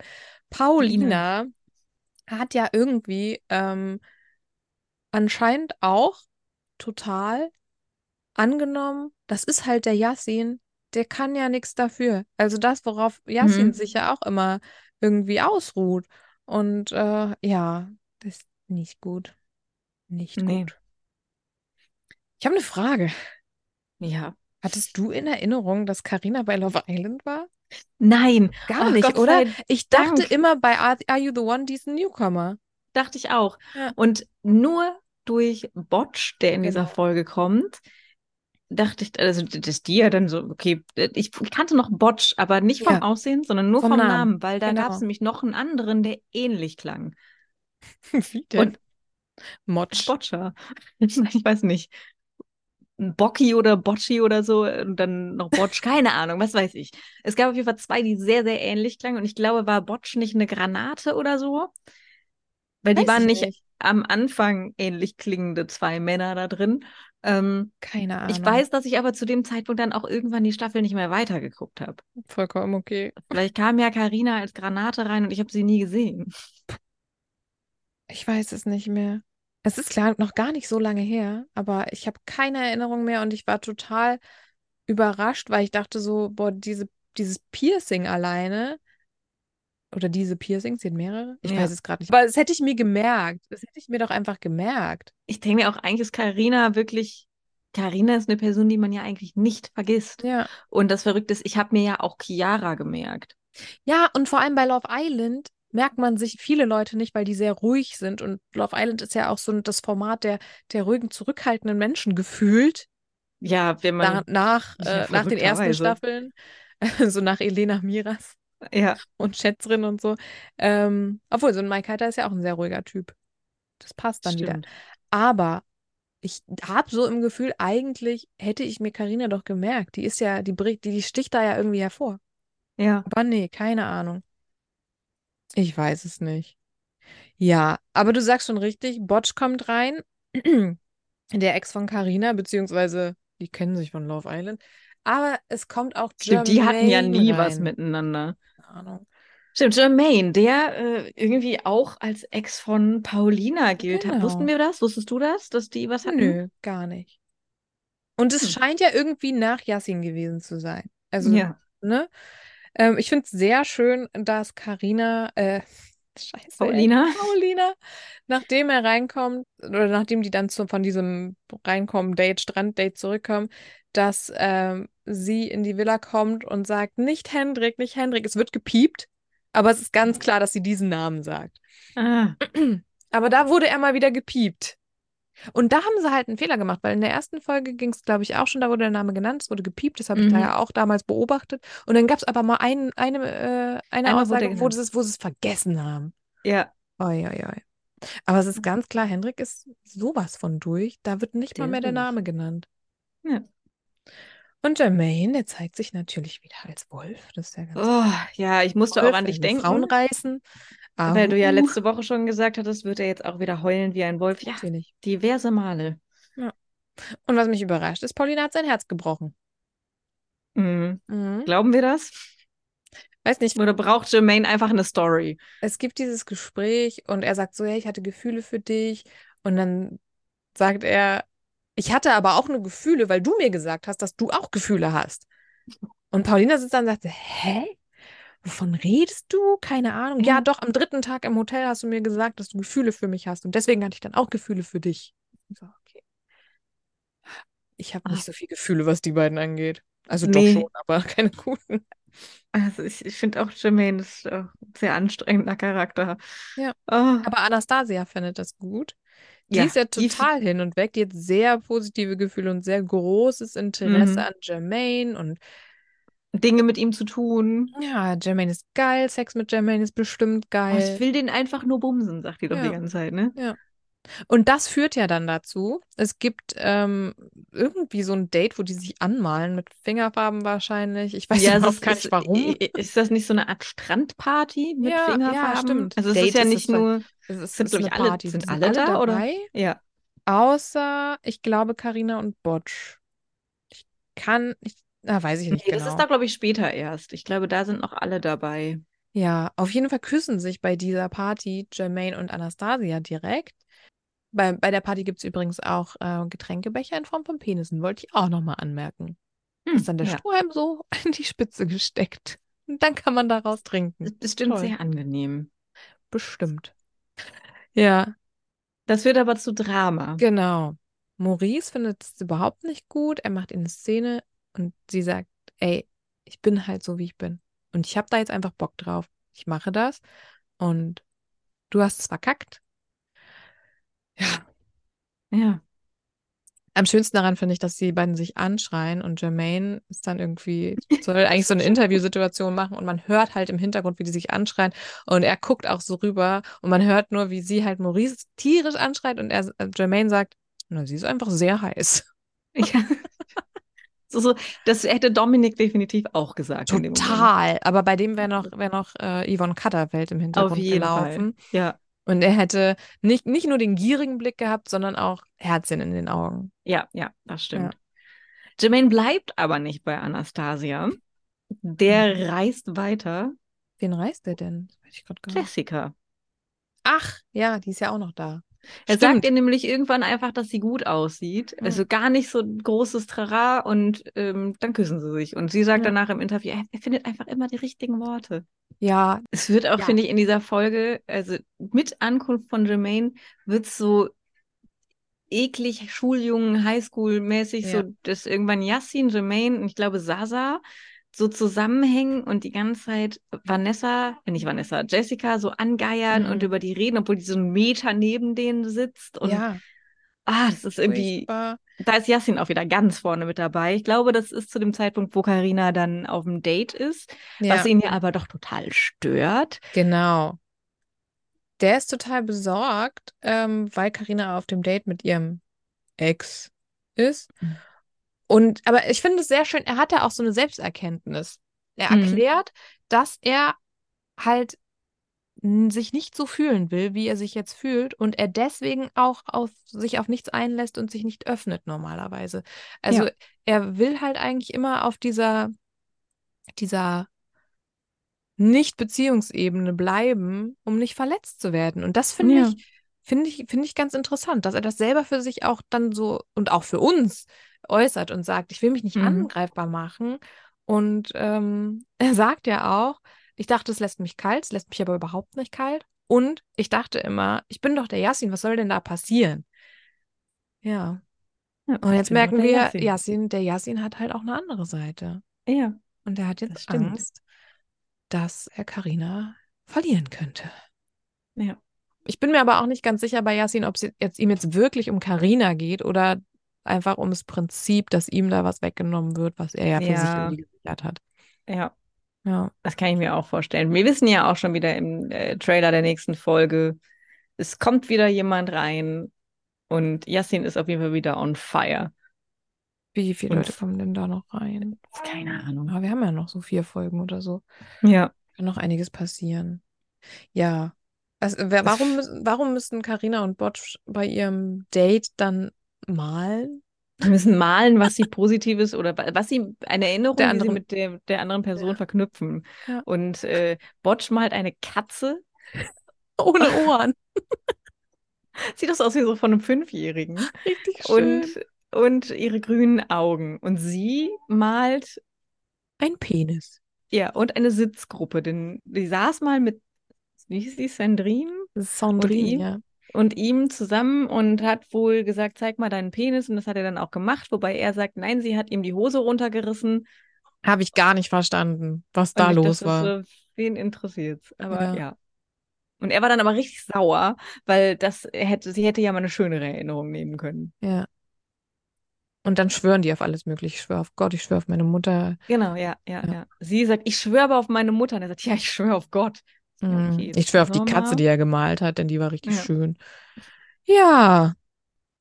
S1: Paulina hat ja irgendwie ähm, anscheinend auch total angenommen, das ist halt der Yassin, der kann ja nichts dafür. Also das, worauf Yassin
S2: Mhm.
S1: sich ja auch immer irgendwie ausruht. Und äh, ja, das ist nicht gut. Nicht
S2: Nee.
S1: gut. Ich habe eine Frage.
S2: Ja.
S1: Hattest du in Erinnerung, dass Karina bei Love Island war?
S2: Nein,
S1: Gar
S2: Ach
S1: nicht,
S2: Gott
S1: oder? Ich dachte
S2: Dank.
S1: immer bei Are, Are You the One, die ist ein Newcomer.
S2: dachte ich auch.
S1: Ja.
S2: Und nur durch Botch, der in dieser
S1: Genau.
S2: Folge kommt, dachte ich, also dass die ja dann so, okay, ich kannte noch Botch, aber nicht vom
S1: Ja.
S2: Aussehen, sondern nur
S1: Vom
S2: vom,
S1: Namen.
S2: Namen, weil da
S1: Genau.
S2: gab es nämlich noch einen anderen, der ähnlich klang.
S1: Wie
S2: Und
S1: Motsch.
S2: Botcher. Ich weiß nicht. Bocki oder Bocci oder so und dann noch Botch, keine Ahnung, was weiß ich. Es gab auf jeden Fall zwei, die sehr, sehr ähnlich klangen und ich glaube, war Botch nicht eine Granate oder so? Weil die
S1: Weiß
S2: waren
S1: ich
S2: nicht,
S1: nicht.
S2: am Anfang ähnlich klingende zwei Männer da drin. Ähm,
S1: Keine Ahnung.
S2: ich weiß, dass ich aber zu dem Zeitpunkt dann auch irgendwann die Staffel nicht mehr weitergeguckt habe.
S1: Vollkommen okay.
S2: Vielleicht kam ja Karina als Granate rein und ich habe sie nie gesehen.
S1: Ich weiß es nicht mehr. Es ist klar noch gar nicht so lange her, aber ich habe keine Erinnerung mehr und ich war total überrascht, weil ich dachte so, boah, diese, dieses Piercing alleine oder diese Piercings, hat mehrere? Ich
S2: Ja.
S1: weiß es gerade nicht. Aber das hätte ich mir gemerkt. Das hätte ich mir doch einfach gemerkt.
S2: Ich denke mir auch, eigentlich ist Karina wirklich. Karina ist eine Person, die man ja eigentlich nicht vergisst.
S1: Ja.
S2: Und das Verrückte ist, ich habe mir ja auch Chiara gemerkt.
S1: Ja, und vor allem bei Love Island merkt man sich viele Leute nicht, weil die sehr ruhig sind. Und Love Island ist ja auch so das Format der, der ruhigen, zurückhaltenden Menschen gefühlt.
S2: Ja, wenn man.
S1: nach,
S2: Ja,
S1: äh, nach den ersten
S2: verrückterweise.
S1: Staffeln. so nach Elena Miras
S2: Ja,
S1: und Schätzrin und so. Ähm, obwohl, so ein Mike Heiter ist ja auch ein sehr ruhiger Typ. Das passt dann wieder.
S2: stimmt.
S1: Aber ich habe so im Gefühl, eigentlich hätte ich mir Karina doch gemerkt. Die ist ja, die, die sticht da ja irgendwie hervor.
S2: Ja.
S1: Aber nee, keine Ahnung. Ich weiß es nicht. Ja, aber du sagst schon richtig, Botsch kommt rein. Der Ex von Karina, beziehungsweise die kennen sich von Love Island. Aber es kommt auch
S2: Stimmt, die hatten ja
S1: Jermaine
S2: nie was
S1: rein.
S2: miteinander.
S1: Keine Ahnung.
S2: Stimmt, Jermaine, der äh, irgendwie auch als Ex von Paulina gilt.
S1: Genau.
S2: Wussten wir das? Wusstest du das, dass die was hatten?
S1: Nö, gar nicht. Und es
S2: Hm.
S1: scheint ja irgendwie nach Yassin gewesen zu sein. Also,
S2: Ja.
S1: ne? Ähm, ich finde es sehr schön, dass Karina, äh, scheiße, ey,
S2: Paulina.
S1: Paulina, nachdem er reinkommt, oder nachdem die dann zu, von diesem Reinkommen-Date, Strand-Date zurückkommen, dass ähm, sie in die Villa kommt und sagt, nicht Hendrik, nicht Hendrik. Es wird gepiept, aber es ist ganz klar, dass sie diesen Namen sagt.
S2: Ah,
S1: Aber da wurde er mal wieder gepiept. Und da haben sie halt einen Fehler gemacht, weil in der ersten Folge ging es, glaube ich, auch schon, da wurde der Name genannt, es wurde gepiept, das habe ich da
S2: Mhm.
S1: ja auch damals beobachtet. Und dann gab es aber mal ein, eine, äh, eine
S2: Einmal
S1: Aussage, wo es, wo sie es vergessen haben.
S2: ja.
S1: Oi, oi, oi. Aber es ist ganz klar, Hendrik ist sowas von durch. Da wird nicht mal mehr der. Name genannt.
S2: Ja.
S1: Und Jermaine, der zeigt sich natürlich wieder als Wolf. Das ist ja ganz
S2: Oh, ja, ich musste
S1: Wolf,
S2: auch an dich denken,
S1: Frauen reißen.
S2: Weil du ja letzte Woche schon gesagt hattest, wird er jetzt auch wieder heulen wie ein Wolf. Ja,
S1: Natürlich.
S2: diverse Male.
S1: Und was mich überrascht ist, Paulina hat sein Herz gebrochen.
S2: Mhm.
S1: Mhm.
S2: Glauben wir das?
S1: Weiß nicht,
S2: Oder braucht Jermaine einfach eine Story?
S1: es gibt dieses Gespräch und er sagt so, hey, ich hatte Gefühle für dich. Und dann sagt er, ich hatte aber auch nur Gefühle, weil du mir gesagt hast, dass du auch Gefühle hast. Und Paulina sitzt dann und sagt, hä? Wovon redest du? Keine Ahnung. Ja,
S2: Ja.
S1: doch, am dritten Tag im Hotel hast du mir gesagt, dass du Gefühle für mich hast. Und deswegen hatte ich dann auch Gefühle für dich. Ich so, okay. Ich habe
S2: Ah.
S1: nicht so viel Gefühle, was die beiden angeht. Also doch
S2: Nee.
S1: schon, aber keine guten.
S2: Also ich, ich finde auch Jermaine ist äh, ein sehr anstrengender Charakter.
S1: Ja.
S2: Oh,
S1: Aber Anastasia findet das gut. Die
S2: Ja,
S1: ist ja total hin und weg. Die hat sehr positive Gefühle und sehr großes Interesse
S2: Mhm.
S1: an Jermaine. Und
S2: Dinge mit ihm zu tun.
S1: ja, Jermaine ist geil. Sex mit Jermaine ist bestimmt
S2: Oh, ich
S1: geil.
S2: will den einfach nur bumsen, sagt die doch die
S1: Ja.
S2: ganze Zeit, ne?
S1: Und das führt ja dann dazu, es gibt ähm, irgendwie so ein Date, wo die sich anmalen mit Fingerfarben wahrscheinlich. Ich weiß
S2: Ja,
S1: überhaupt gar nicht warum.
S2: Ist das nicht so eine Art Strandparty mit
S1: Ja, ja,
S2: Fingerfarben?
S1: stimmt.
S2: Also es
S1: Date
S2: ist ja nicht nur,
S1: Es ist,
S2: sind, glaube ich, alle,
S1: Party.
S2: sind
S1: Die
S2: alle da, oder? Ja.
S1: außer, ich glaube, Karina und Botsch. Ich kann, ich, ah, weiß ich
S2: Nee,
S1: nicht
S2: das
S1: genau.
S2: ist da, glaube ich, später erst. Ich glaube, da sind noch alle dabei.
S1: Ja, auf jeden Fall küssen sich bei dieser Party Jermaine und Anastasia direkt. Bei, bei der Party gibt es übrigens auch äh, Getränkebecher in Form von Penissen, wollte ich auch nochmal anmerken.
S2: Hm,
S1: Ist dann der
S2: ja.
S1: Strohhalm so in die Spitze gesteckt. Und dann kann man daraus
S2: Das
S1: trinken.
S2: ist bestimmt
S1: Toll.
S2: sehr angenehm.
S1: Bestimmt. Ja,
S2: Das führt aber zu Drama.
S1: genau. Maurice findet es überhaupt nicht gut. Er macht eine Szene und sie sagt, ey, ich bin halt so, wie ich bin. Und ich habe da jetzt einfach Bock drauf. Ich mache das. Und du hast es verkackt. Ja,
S2: Ja.
S1: Am schönsten daran finde ich, dass die beiden sich anschreien und Jermaine ist dann irgendwie, soll eigentlich so eine Interviewsituation machen und man hört halt im Hintergrund, wie die sich anschreien und er guckt auch so rüber und man hört nur, wie sie halt Maurice tierisch anschreit und er, äh, Jermaine sagt, na, sie ist einfach sehr heiß.
S2: Ja. So, so, das hätte Dominik definitiv auch gesagt.
S1: Total. Aber bei dem wäre noch, wär noch äh, Yvonne Katterwelt im
S2: Auf
S1: Hintergrund
S2: jeden Fall.
S1: gelaufen.
S2: Ja,
S1: Und er hätte nicht, nicht nur den gierigen Blick gehabt, sondern auch Herzchen in den Augen.
S2: ja, ja, das stimmt. Jermaine bleibt aber nicht bei Anastasia. Der
S1: Mhm.
S2: reist weiter.
S1: Wen reißt der denn? Das weiß ich gerade gar nicht.
S2: Jessica.
S1: Ach, ja, die ist ja auch noch da.
S2: Er
S1: Stimmt.
S2: sagt ihr nämlich irgendwann einfach, dass sie gut aussieht.
S1: Ja.
S2: Also gar nicht so ein großes Trara und ähm, dann küssen sie sich. Und sie sagt
S1: Ja.
S2: danach im Interview, er, findet einfach immer die richtigen Worte.
S1: Ja,
S2: Es wird auch,
S1: Ja.
S2: finde ich, in dieser Folge, also mit Ankunft von Jermaine, wird so eklig Schuljungen, Highschool-mäßig, so, dass irgendwann Yassin, Jermaine und ich glaube Sasa so zusammenhängen und die ganze Zeit Vanessa, äh, nicht Vanessa, Jessica so angeiern
S1: Mhm.
S2: und über die reden, obwohl die so einen Meter neben denen sitzt. Und
S1: ja.
S2: Ah, das ist irgendwie.
S1: Furchtbar.
S2: Da ist Yassin auch wieder ganz vorne mit dabei. Ich glaube, das ist zu dem Zeitpunkt, wo Karina dann auf dem Date ist, was
S1: Ja,
S2: ihn ja aber doch total stört.
S1: genau. Der ist total besorgt, ähm, weil Karina auf dem Date mit ihrem Ex ist.
S2: Mhm.
S1: Und, aber ich finde es sehr schön, er hat ja auch so eine Selbsterkenntnis. Er
S2: Mhm.
S1: erklärt, dass er halt sich nicht so fühlen will, wie er sich jetzt fühlt und er deswegen auch auf sich auf nichts einlässt und sich nicht öffnet normalerweise. Also
S2: Ja.
S1: er will halt eigentlich immer auf dieser, dieser Nicht-Beziehungsebene bleiben, um nicht verletzt zu werden. Und das finde
S2: Ja.
S1: ich, finde ich, finde ich ganz interessant, dass er das selber für sich auch dann so und auch für uns äußert und sagt, ich will mich nicht
S2: Mhm.
S1: angreifbar machen. Und ähm, er sagt ja auch, ich dachte, es lässt mich kalt, es lässt mich aber überhaupt nicht kalt. Und ich dachte immer, ich bin doch der Yassin, was soll denn da passieren? Ja.
S2: Ja,
S1: Und jetzt merken wir,
S2: Yassin.
S1: Yassin, der Yassin hat halt auch eine andere Seite.
S2: Ja,
S1: Und er hat
S2: Das
S1: jetzt
S2: stimmt.
S1: Angst, dass er Karina verlieren könnte.
S2: ja.
S1: Ich bin mir aber auch nicht ganz sicher bei Yassin, ob es jetzt ihm jetzt wirklich um Karina geht oder einfach um das Prinzip, dass ihm da was weggenommen wird, was er ja für sich
S2: Ja.
S1: irgendwie gesichert hat.
S2: Ja,
S1: Ja.
S2: das kann ich mir auch vorstellen. Wir wissen ja auch schon wieder im äh, Trailer der nächsten Folge, es kommt wieder jemand rein und Yassin ist auf jeden Fall wieder on fire.
S1: Wie viele
S2: Und-
S1: Leute kommen denn da noch rein?
S2: Keine Ahnung.
S1: Aber wir haben ja noch so vier Folgen oder so.
S2: Ja.
S1: Kann noch einiges passieren. Ja. Also, wer, warum, müssen- warum müssten Karina und Botsch bei ihrem Date dann malen?
S2: Wir müssen malen, was sie Positives oder wa- was sie, eine Erinnerung,
S1: Der
S2: die sie
S1: anderen-
S2: mit der, der anderen Person
S1: Ja.
S2: verknüpfen.
S1: Ja.
S2: Und äh, Botsch malt eine Katze.
S1: Ohne Ohren.
S2: Sieht das aus wie so von einem Fünfjährigen.
S1: Richtig schön.
S2: Und, und ihre grünen Augen. Und sie malt,
S1: Ein Penis.
S2: ja, und eine Sitzgruppe. Denn die saß mal mit, wie hieß die, Sandrine?
S1: Sandrine,
S2: ihm?
S1: ja.
S2: und ihm zusammen und hat wohl gesagt, zeig mal deinen Penis. Und das hat er dann auch gemacht, wobei er sagt, nein, sie hat ihm die Hose runtergerissen.
S1: Habe ich gar nicht verstanden, was
S2: Und
S1: da los
S2: dachte
S1: war.
S2: so, wen interessiert's? Aber
S1: Ja.
S2: ja. Und er war dann aber richtig sauer, weil das hätte, sie hätte ja mal eine schönere Erinnerung nehmen können.
S1: Ja. Und dann schwören die auf alles Mögliche. Ich schwöre auf Gott, ich schwöre auf meine Mutter.
S2: Genau, ja, ja,
S1: Ja.
S2: ja. Sie sagt, ich schwöre aber auf meine Mutter. Und er sagt, ja, ich schwöre auf Gott.
S1: Mm, Ich schwöre auf die Katze, die er gemalt hat, denn die war richtig
S2: Ja.
S1: schön. Ja,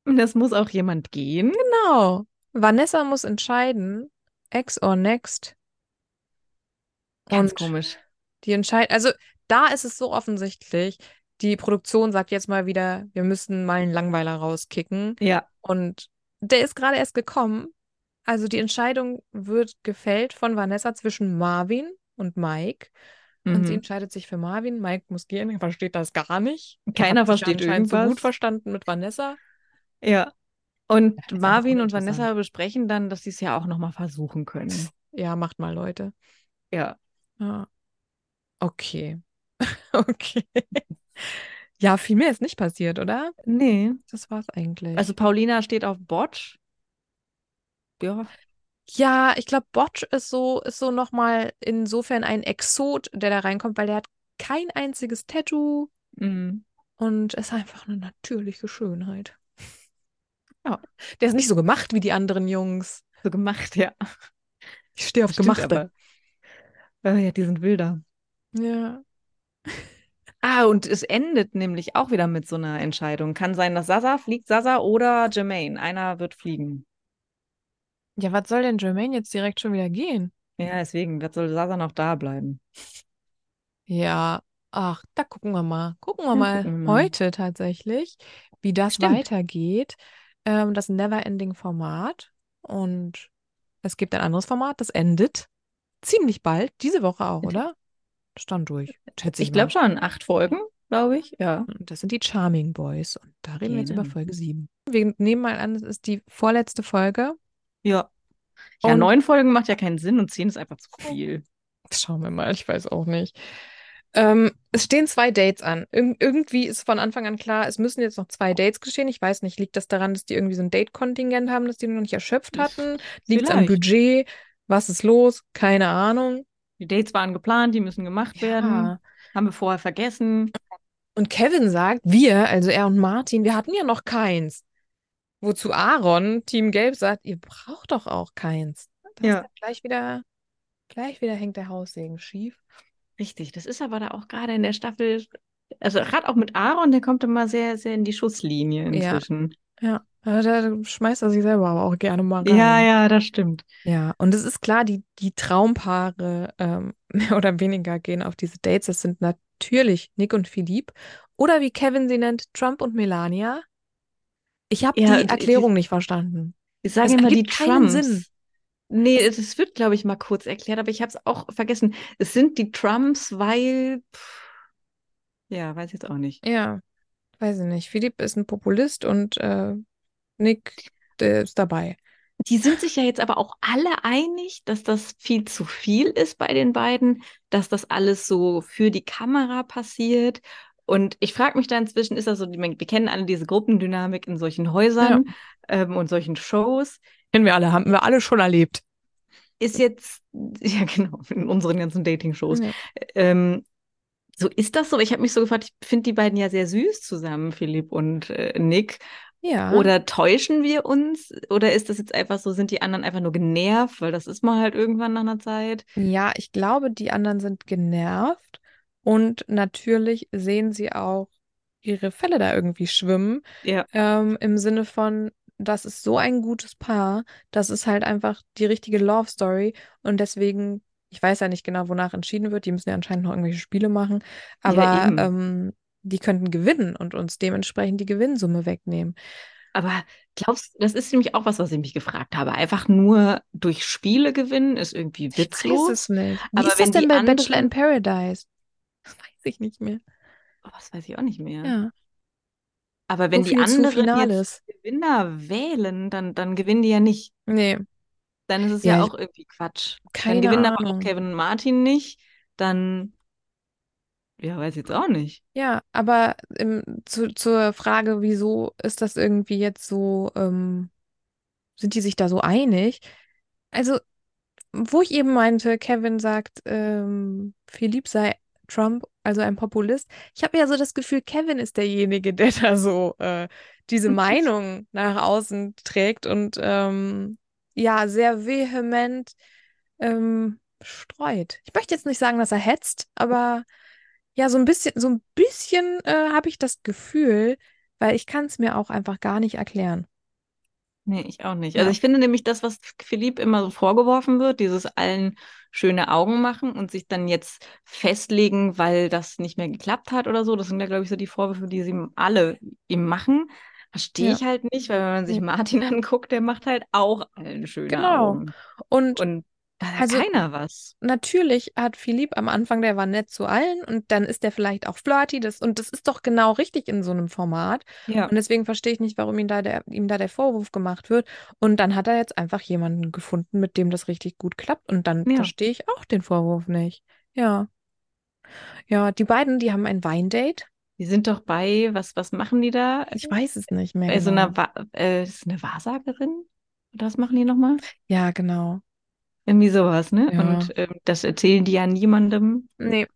S2: Und das muss auch jemand gehen.
S1: genau. Vanessa muss entscheiden, ex or next.
S2: Ganz
S1: Und
S2: komisch.
S1: die entscheiden, also da ist es so offensichtlich, die Produktion sagt jetzt mal wieder, wir müssen mal einen Langweiler rauskicken.
S2: Ja,
S1: Und der ist gerade erst gekommen. Also die Entscheidung wird gefällt von Vanessa zwischen Marvin und Mike. Und sie
S2: mhm.
S1: entscheidet sich für Marvin. Mike muss gehen, er versteht das gar nicht. Er
S2: Keiner versteht
S1: anscheinend so gut
S2: irgendwas.
S1: verstanden mit Vanessa.
S2: ja. Und Marvin und. Vanessa besprechen dann, dass sie es ja auch nochmal versuchen können.
S1: Ja, macht mal, Leute.
S2: Ja.
S1: Ja. Okay. Okay. Ja, viel mehr ist nicht passiert, oder?
S2: Nee.
S1: Das war's eigentlich.
S2: Also Paulina steht auf Botsch. Ja.
S1: Ja, ich glaube, Botch ist so, ist so nochmal insofern ein Exot, der da reinkommt, weil der hat kein einziges Tattoo
S2: Mhm.
S1: und ist einfach eine natürliche Schönheit.
S2: Ja.
S1: Der ist nicht so gemacht wie die anderen Jungs.
S2: So gemacht, ja.
S1: Ich stehe auf
S2: Stimmt
S1: Gemachte.
S2: aber. Äh, ja, die sind wilder.
S1: Ja.
S2: Ah, und es endet nämlich auch wieder mit so einer Entscheidung. Kann sein, dass Sasa fliegt, Sasa oder Jermaine. Einer wird fliegen.
S1: Ja, was soll denn Jermaine jetzt direkt schon wieder gehen?
S2: Ja, deswegen wird soll Sasa noch da bleiben.
S1: Ja, ach, da gucken wir mal. Gucken wir
S2: Ja,
S1: mal
S2: gucken wir mal.
S1: heute tatsächlich, wie das
S2: Stimmt.
S1: weitergeht. Ähm, das Never-Ending-Format. Und es gibt ein anderes Format, das endet ziemlich bald, diese Woche auch, oder? Stand durch, schätze ich,
S2: Ich glaube schon, acht Folgen, glaube ich. Ja.
S1: Und Das sind die Charming Boys. Und da reden wir jetzt über. Folge 7. Wir nehmen mal an, es ist die vorletzte Folge.
S2: Ja. Ja,
S1: Und-
S2: neun Folgen macht ja keinen Sinn und zehn ist einfach zu viel.
S1: Schauen wir mal, ich weiß auch nicht. Ähm, es stehen zwei Dates an. Ir irgendwie ist von Anfang an klar, es müssen jetzt noch zwei Dates geschehen. Ich weiß nicht, liegt das daran, dass die irgendwie so ein Date-Kontingent haben, das die noch nicht erschöpft hatten? Liegt es am. Budget? Was ist los? Keine Ahnung.
S2: Die Dates waren geplant, die müssen gemacht werden.
S1: Ja.
S2: Haben wir vorher vergessen.
S1: Und Kevin sagt, wir, also er und Martin, wir hatten ja noch keins. Wozu Aaron, Team Gelb, sagt, ihr braucht doch auch keins. Da ist
S2: Ja.
S1: gleich wieder, gleich wieder hängt der Haussegen schief.
S2: Richtig, das ist aber da auch gerade in der Staffel, also gerade auch mit Aaron, der kommt immer sehr, sehr in die Schusslinie
S1: Ja.
S2: inzwischen.
S1: Ja, äh, da schmeißt er sich selber aber auch gerne mal rein.
S2: Ja, ja, das stimmt.
S1: Ja, und es ist klar, die, die Traumpaare ähm, mehr oder weniger gehen auf diese Dates. Das sind natürlich Nick und Philippe. Oder wie Kevin sie nennt, Trump und Melania. Ich habe
S2: Ja,
S1: die
S2: die-
S1: Erklärung nicht verstanden.
S2: Ich sage immer die Trumps.
S1: Sinn.
S2: Nee, es, wird, glaube ich, mal kurz erklärt, aber ich habe es auch vergessen. Es sind die Trumps, weil, pff, ja, weiß jetzt auch nicht.
S1: Ja, weiß ich nicht. Philipp ist ein Populist und äh, Nick ist dabei.
S2: Die sind sich ja jetzt aber auch alle einig, dass das viel zu viel ist bei den beiden, dass das alles so für die Kamera passiert. Und ich frage mich da inzwischen, ist das so, wir kennen alle diese Gruppendynamik in solchen Häusern ähm, und solchen Shows.
S1: Kennen wir alle, haben wir alle schon erlebt.
S2: Ist jetzt, ja genau, in unseren ganzen Dating-Shows.
S1: Ja.
S2: Ähm, so ist das so? Ich habe mich so gefragt, ich finde die beiden ja sehr süß zusammen, Philipp und äh, Nick.
S1: Ja.
S2: Oder täuschen wir uns? Oder ist das jetzt einfach so, sind die anderen einfach nur genervt, weil das ist man halt irgendwann nach einer Zeit?
S1: Ja, ich glaube, die anderen sind genervt und natürlich sehen sie auch ihre Fälle da irgendwie schwimmen.
S2: Ja.
S1: Ähm, Im Sinne von, das ist so ein gutes Paar, das ist halt einfach die richtige Love Story und deswegen, ich weiß ja nicht genau, wonach entschieden wird, die müssen ja anscheinend noch irgendwelche Spiele machen, aber
S2: eben.
S1: ähm, die könnten gewinnen und uns dementsprechend die Gewinnsumme wegnehmen.
S2: Aber glaubst du, das ist nämlich auch was, was ich mich gefragt habe. Einfach nur durch Spiele gewinnen ist irgendwie
S1: Ich weiß
S2: witzlos.
S1: es nicht. Wie
S2: aber
S1: ist das denn bei
S2: anderen-
S1: Bachelor in Paradise? Das weiß ich nicht mehr.
S2: Oh, das weiß ich auch nicht mehr.
S1: Ja.
S2: Aber wenn
S1: So
S2: die anderen jetzt Gewinner wählen, dann, dann gewinnen die ja nicht.
S1: Nee,
S2: Dann ist es
S1: Ja,
S2: ja, auch irgendwie Quatsch.
S1: keine
S2: dann gewinnen aber auch
S1: Ahnung.
S2: Kevin und Martin nicht. Dann, ja, weiß ich jetzt auch nicht.
S1: Ja, aber im, zu, zur Frage, wieso ist das irgendwie jetzt so, ähm, sind die sich da so einig? Also, wo ich eben meinte, Kevin sagt, ähm, Philipp sei Trump, also ein Populist. Ich habe ja so das Gefühl, Kevin ist derjenige, der da so äh, diese Meinung nach außen trägt und ähm, ja, sehr vehement ähm, streut. Ich möchte jetzt nicht sagen, dass er hetzt, aber ja, so ein bisschen, so ein bisschen äh, habe ich das Gefühl, weil ich kann es mir auch einfach gar nicht erklären.
S2: Nee, ich auch nicht.
S1: Ja.
S2: Also ich finde nämlich das, was Philipp immer so vorgeworfen wird, dieses allen schöne Augen machen und sich dann jetzt festlegen, weil das nicht mehr geklappt hat oder so. Das sind ja, glaube ich, so die Vorwürfe, die sie ihm alle ihm machen. Verstehe
S1: Ja.
S2: ich halt nicht, weil wenn man sich. Martin anguckt, der macht halt auch allen schöne
S1: Genau.
S2: Augen.
S1: Und
S2: Und hat
S1: Also-
S2: keiner was.
S1: natürlich hat Philipp am Anfang, der war nett zu allen und dann ist der vielleicht auch flirty. Das, und das ist doch genau richtig in so einem Format.
S2: Ja.
S1: Und deswegen verstehe ich nicht, warum ihm da der, ihm da der Vorwurf gemacht wird. Und dann hat er jetzt einfach jemanden gefunden, mit dem das richtig gut klappt. Und dann
S2: Ja.
S1: verstehe ich auch den Vorwurf nicht. Ja. Ja, die beiden, die haben ein Weindate.
S2: Die sind doch bei, was, was machen die da?
S1: Ich weiß es nicht mehr.
S2: Bei so
S1: genau.
S2: einer, Wa äh, ist eine Wahrsagerin? Oder was machen die nochmal?
S1: Ja, genau.
S2: Irgendwie sowas, ne?
S1: Ja.
S2: Und ähm, das erzählen die ja niemandem.
S1: Nee.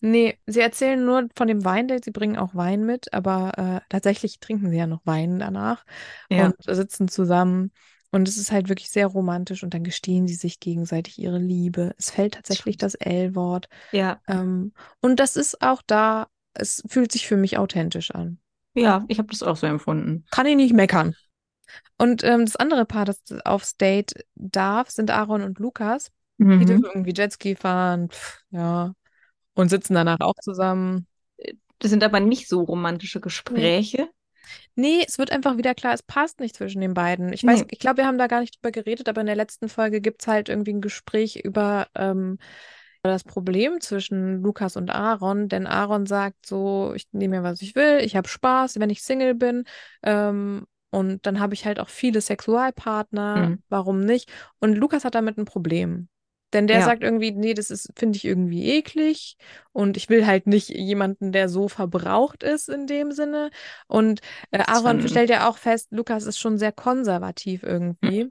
S1: Nee, sie erzählen nur von dem Weindate, sie bringen auch Wein mit, aber äh, tatsächlich trinken sie ja noch Wein danach
S2: Ja.
S1: und sitzen zusammen. Und es ist halt wirklich sehr romantisch und dann gestehen sie sich gegenseitig ihre Liebe. Es fällt tatsächlich das L-Wort.
S2: Ja.
S1: Ähm, und das ist auch da, es fühlt sich für mich authentisch an.
S2: Ja, ich habe das auch so empfunden.
S1: Kann ich nicht meckern. Und ähm, das andere Paar, das aufs Date darf, sind Aaron und Lukas. Die
S2: Mhm.
S1: dürfen irgendwie Jetski fahren, pff, ja, und sitzen danach auch zusammen.
S2: Das sind aber nicht so romantische Gespräche.
S1: Nee, es wird einfach wieder klar, es passt nicht zwischen den beiden. Ich weiß,
S2: Nee.
S1: ich glaube, wir haben da gar nicht drüber geredet, aber in der letzten Folge gibt es halt irgendwie ein Gespräch über ähm, das Problem zwischen Lukas und Aaron, denn Aaron sagt so, ich nehme mir, was ich will, ich habe Spaß, wenn ich Single bin. Ähm, und dann habe ich halt auch viele Sexualpartner,
S2: Mhm.
S1: warum nicht? Und Lukas hat damit ein Problem. Denn der
S2: Ja.
S1: sagt irgendwie, nee, das ist, finde ich irgendwie eklig und ich will halt nicht jemanden, der so verbraucht ist in dem Sinne. Und äh, Aaron
S2: schon-
S1: stellt ja auch fest, Lukas ist schon sehr konservativ irgendwie.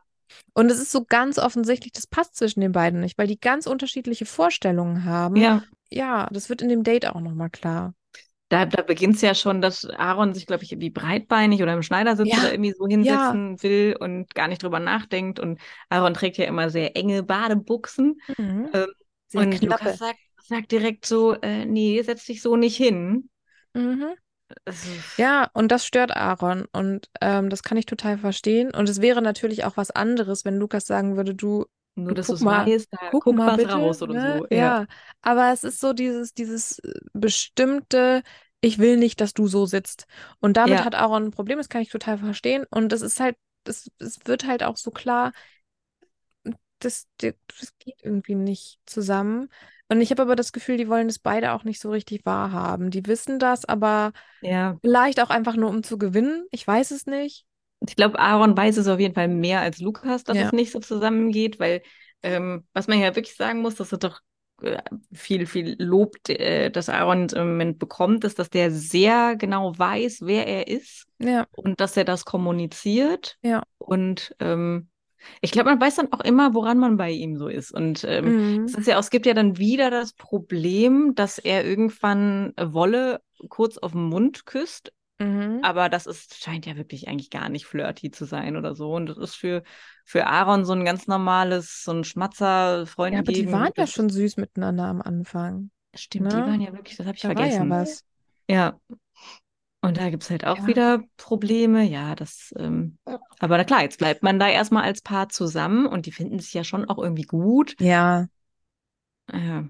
S1: Und es ist so ganz offensichtlich, das passt zwischen den beiden nicht, weil die ganz unterschiedliche Vorstellungen haben.
S2: Ja,
S1: Ja, das wird in dem Date auch nochmal klar.
S2: Da, da beginnt es ja schon, dass Aaron sich, glaube ich, irgendwie breitbeinig oder im Schneidersitz
S1: Ja,
S2: oder irgendwie so
S1: ja.
S2: hinsetzen will und gar nicht drüber nachdenkt. Und Aaron trägt ja immer sehr enge Badebuchsen.
S1: Mhm.
S2: Ähm, und
S1: knappe.
S2: Lukas sagt, sagt direkt so, äh, nee, setz dich so nicht hin.
S1: Mhm. Ja, und das stört Aaron und ähm, das kann ich total verstehen. Und es wäre natürlich auch was anderes, wenn Lukas sagen würde, du,
S2: nur, dass du es
S1: mal,
S2: weißt, da
S1: guck
S2: guck
S1: mal bitte,
S2: raus oder
S1: ne?
S2: so. Ja.
S1: Ja, aber es ist so dieses, dieses äh, bestimmte, ich will nicht, dass du so sitzt. Und damit
S2: Ja.
S1: hat Aaron ein Problem, das kann ich total verstehen. Und es ist halt, es, wird halt auch so klar, das, das geht irgendwie nicht zusammen. Und ich habe aber das Gefühl, die wollen es beide auch nicht so richtig wahrhaben. Die wissen das, aber
S2: Ja.
S1: vielleicht auch einfach nur, um zu gewinnen. Ich weiß es nicht.
S2: Ich glaube, Aaron weiß es auf jeden Fall mehr als Lukas, dass
S1: Ja.
S2: es nicht so zusammengeht, weil ähm, was man ja wirklich sagen muss, dass er doch viel, viel Lob, äh, das Aaron im Moment bekommt, ist, dass der sehr genau weiß, wer er ist
S1: Ja,
S2: und dass er das kommuniziert.
S1: ja.
S2: Und ähm, ich glaube, man weiß dann auch immer, woran man bei ihm so ist. Und ähm,
S1: Mhm.
S2: es ist ja es gibt ja dann wieder das Problem, dass er irgendwann Wolle kurz auf den Mund küsst
S1: Mhm.
S2: aber das ist, scheint ja wirklich eigentlich gar nicht flirty zu sein oder so. Und das ist für, für Aaron so ein ganz normales, so ein Schmatzer, Freund
S1: Ja, aber die waren ja schon süß miteinander am Anfang.
S2: Stimmt, die
S1: ne?
S2: waren ja wirklich, das habe ich
S1: Da war
S2: vergessen.
S1: ja was.
S2: Ja. Und da gibt es halt auch
S1: Ja.
S2: wieder Probleme. Ja, das, ähm, aber na klar, jetzt bleibt man da erstmal als Paar zusammen und die finden sich ja schon auch irgendwie gut.
S1: Ja.
S2: Ja,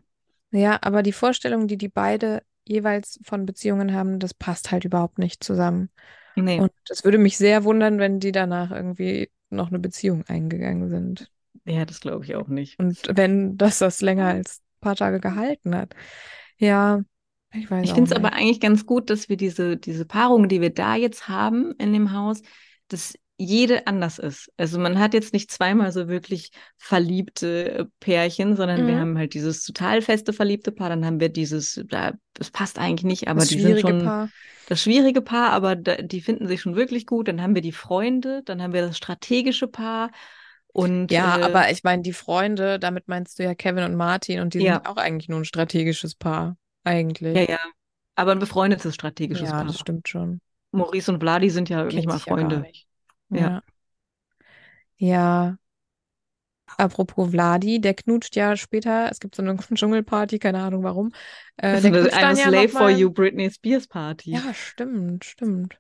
S1: Ja, aber die Vorstellung, die die beide jeweils von Beziehungen haben, das passt halt überhaupt nicht zusammen.
S2: nee,
S1: Und es würde mich sehr wundern, wenn die danach irgendwie noch eine Beziehung eingegangen sind.
S2: ja, das glaube ich auch nicht.
S1: Und wenn das das länger als ein paar Tage gehalten hat. Ja, ich weiß
S2: Ich finde es aber eigentlich ganz gut, dass wir diese, diese Paarung, die wir da jetzt haben in dem Haus, dass jede anders ist. Also man hat jetzt nicht zweimal so wirklich verliebte äh, Pärchen, sondern wir
S1: Mhm.
S2: haben halt dieses total feste verliebte Paar, dann haben wir dieses, da, das passt eigentlich nicht, aber
S1: Das
S2: die sind
S1: schwierige
S2: schon
S1: Paar.
S2: das schwierige Paar, aber da, die finden sich schon wirklich gut. Dann haben wir die Freunde, dann haben wir das strategische Paar und
S1: Ja,
S2: äh,
S1: aber ich meine, die Freunde, damit meinst du ja Kevin und Martin und die
S2: Ja.
S1: sind auch eigentlich nur ein strategisches Paar. Eigentlich.
S2: ja, ja, aber ein befreundetes strategisches
S1: Ja,
S2: Paar.
S1: das stimmt schon.
S2: Maurice und Vladi sind ja nicht
S1: Kennt
S2: mal
S1: ja
S2: Freunde.
S1: nicht.
S2: Ja.
S1: Ja. Ja. Apropos Vladi, der knutscht ja später, es gibt so eine Dschungelparty, keine Ahnung warum. Äh,
S2: Das ist eine,
S1: ja
S2: Slave for. You Britney Spears Party.
S1: Ja, stimmt, stimmt.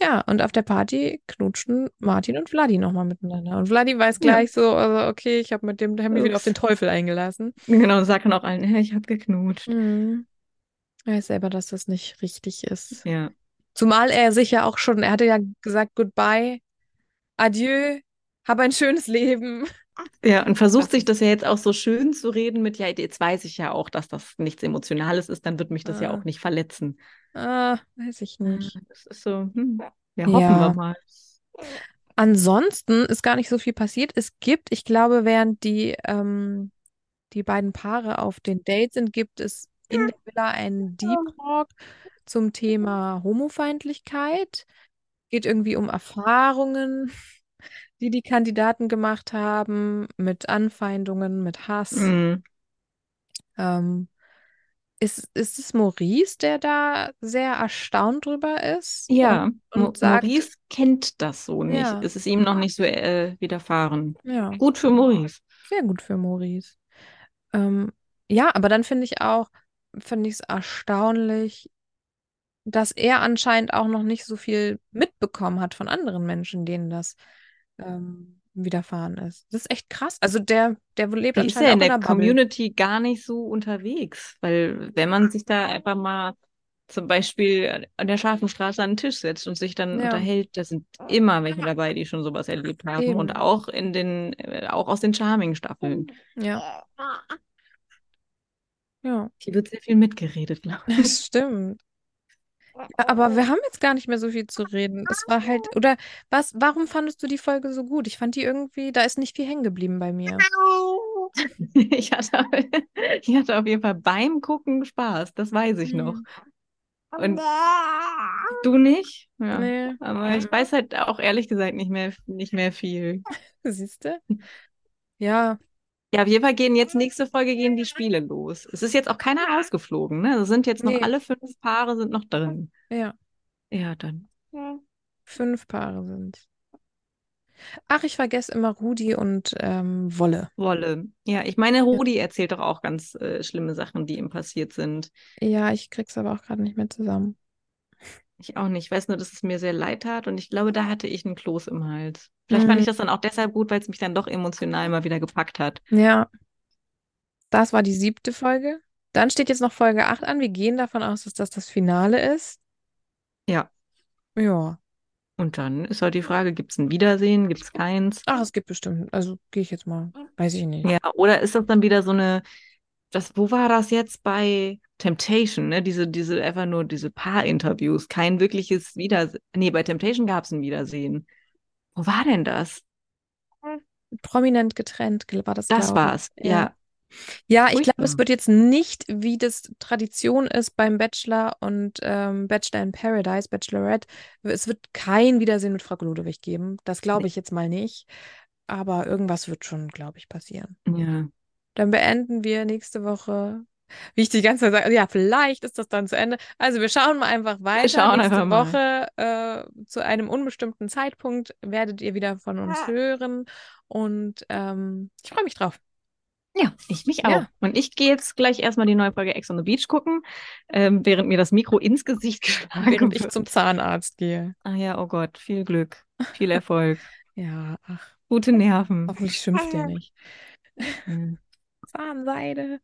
S1: Ja, und auf der Party knutschten Martin und Vladi nochmal miteinander. Und Vladi weiß
S2: Ja.
S1: gleich so, also okay, ich habe mit dem, mich wieder auf den Teufel eingelassen.
S2: Genau, und sagt dann auch allen, "Ja, ich habe geknutscht.
S1: Mhm. Er weiß selber, dass das nicht richtig ist.
S2: Ja.
S1: Zumal er sich ja auch schon, er hatte ja gesagt, goodbye, adieu, hab ein schönes Leben.
S2: Ja, und versucht sich das ja jetzt auch so schön zu reden mit, ja, jetzt weiß ich ja auch, dass das nichts Emotionales ist, dann wird mich das ja
S1: Ah.
S2: auch nicht verletzen.
S1: Ah, weiß ich nicht.
S2: Das ist so, hm, ja, hoffen wir
S1: Ja.
S2: mal.
S1: Ansonsten ist gar nicht so viel passiert. Es gibt, ich glaube, während die, ähm, die beiden Paare auf den Dates sind, gibt es in der Villa einen Deep Talk zum Thema Homofeindlichkeit. Geht irgendwie um Erfahrungen, die die Kandidaten gemacht haben, mit Anfeindungen, mit Hass.
S2: Mhm.
S1: Ähm, ist, ist es Maurice, der da sehr erstaunt drüber ist
S2: Ja,
S1: und, und sagt,
S2: Maurice kennt das so nicht.
S1: Ja.
S2: Es ist ihm noch nicht so äh, widerfahren.
S1: ja,
S2: Gut für Maurice.
S1: sehr gut für Maurice. Ähm, ja, aber dann finde ich auch, finde ich es erstaunlich, dass er anscheinend auch noch nicht so viel mitbekommen hat von anderen Menschen, denen das ähm, widerfahren ist. Das ist echt krass. Also der, der lebt
S2: Der ist
S1: anscheinend
S2: ja
S1: auch
S2: in der
S1: in Bubble.
S2: Community gar nicht so unterwegs, weil wenn man sich da einfach mal zum Beispiel an der scharfen Straße an den Tisch setzt und sich dann
S1: Ja.
S2: unterhält, da sind immer welche dabei, die schon sowas erlebt haben
S1: Eben.
S2: und auch in den, äh, auch aus den Charming-Staffeln.
S1: Ja. Ja,
S2: Hier wird sehr viel mitgeredet, glaube ich.
S1: das stimmt. Ja, aber wir haben jetzt gar nicht mehr so viel zu reden. Es war halt, oder was, warum fandest du die Folge so gut? Ich fand die irgendwie, da ist nicht viel hängen geblieben bei mir.
S2: Ich hatte, ich hatte auf jeden Fall beim Gucken Spaß, das weiß ich noch.
S1: Mhm.
S2: Und du nicht? Ja.
S1: Nee.
S2: Aber ich weiß halt auch ehrlich gesagt nicht mehr, nicht mehr viel.
S1: Siehst du? Ja,
S2: Ja, auf jeden Fall gehen jetzt nächste Folge gehen die Spiele los. Es ist jetzt auch keiner rausgeflogen, ne? Es sind jetzt noch
S1: Nee.
S2: alle fünf Paare sind noch drin.
S1: Ja,
S2: Ja, dann.
S1: fünf Paare sind. Ach, ich vergesse immer Rudi und ähm, Wolle.
S2: Wolle. Ja, ich meine, Rudi erzählt doch auch ganz äh, schlimme Sachen, die ihm passiert sind.
S1: Ja, ich krieg's aber auch gerade nicht mehr zusammen.
S2: Ich auch nicht. Ich weiß nur, dass es mir sehr leid tat und ich glaube, da hatte ich einen Kloß im Hals. Vielleicht fand
S1: Mhm.
S2: ich das dann auch deshalb gut, weil es mich dann doch emotional mal wieder gepackt hat.
S1: Ja, das war die siebte Folge. Dann steht jetzt noch Folge 8 an. Wir gehen davon aus, dass das das Finale ist.
S2: Ja.
S1: Ja.
S2: Und dann ist halt die Frage, gibt es ein Wiedersehen, gibt es keins?
S1: Ach, es gibt bestimmt. Also gehe ich jetzt mal. Weiß ich nicht.
S2: Ja, oder ist das dann wieder so eine, das, wo war das jetzt bei Temptation, ne? Diese, diese, einfach nur diese Paar-Interviews, kein wirkliches Wiedersehen. Nee, bei Temptation gab es ein Wiedersehen. Wo war denn das?
S1: Prominent getrennt war das,
S2: Das war's,
S1: ich.
S2: ja.
S1: Ja, ich glaube, es wird jetzt nicht, wie das Tradition ist beim Bachelor und ähm, Bachelor in Paradise, Bachelorette. Es wird kein Wiedersehen mit Frau Ludwig geben. Das glaube ich jetzt mal nicht. Aber irgendwas wird schon, glaube ich, passieren.
S2: Ja.
S1: Dann beenden wir nächste Woche. Wie ich die ganze Zeit sage, ja, vielleicht ist das dann zu Ende. Also wir schauen mal einfach weiter.
S2: schauen
S1: Nächste
S2: einfach mal.
S1: Woche äh, zu einem unbestimmten Zeitpunkt werdet ihr wieder von uns hören. Und ähm, ich freue mich drauf.
S2: Ja, ich mich auch.
S1: Ja.
S2: Und ich gehe jetzt gleich erstmal die neue Folge Ex on the Beach gucken, ähm, während mir das Mikro ins Gesicht geschlagen
S1: Während ich
S2: wird.
S1: zum Zahnarzt gehe.
S2: Ah ja, oh Gott, viel Glück, viel Erfolg,
S1: Ja, ach,
S2: gute Nerven.
S1: hoffentlich schimpft ihr nicht.
S2: Mhm.
S1: Zahnseide.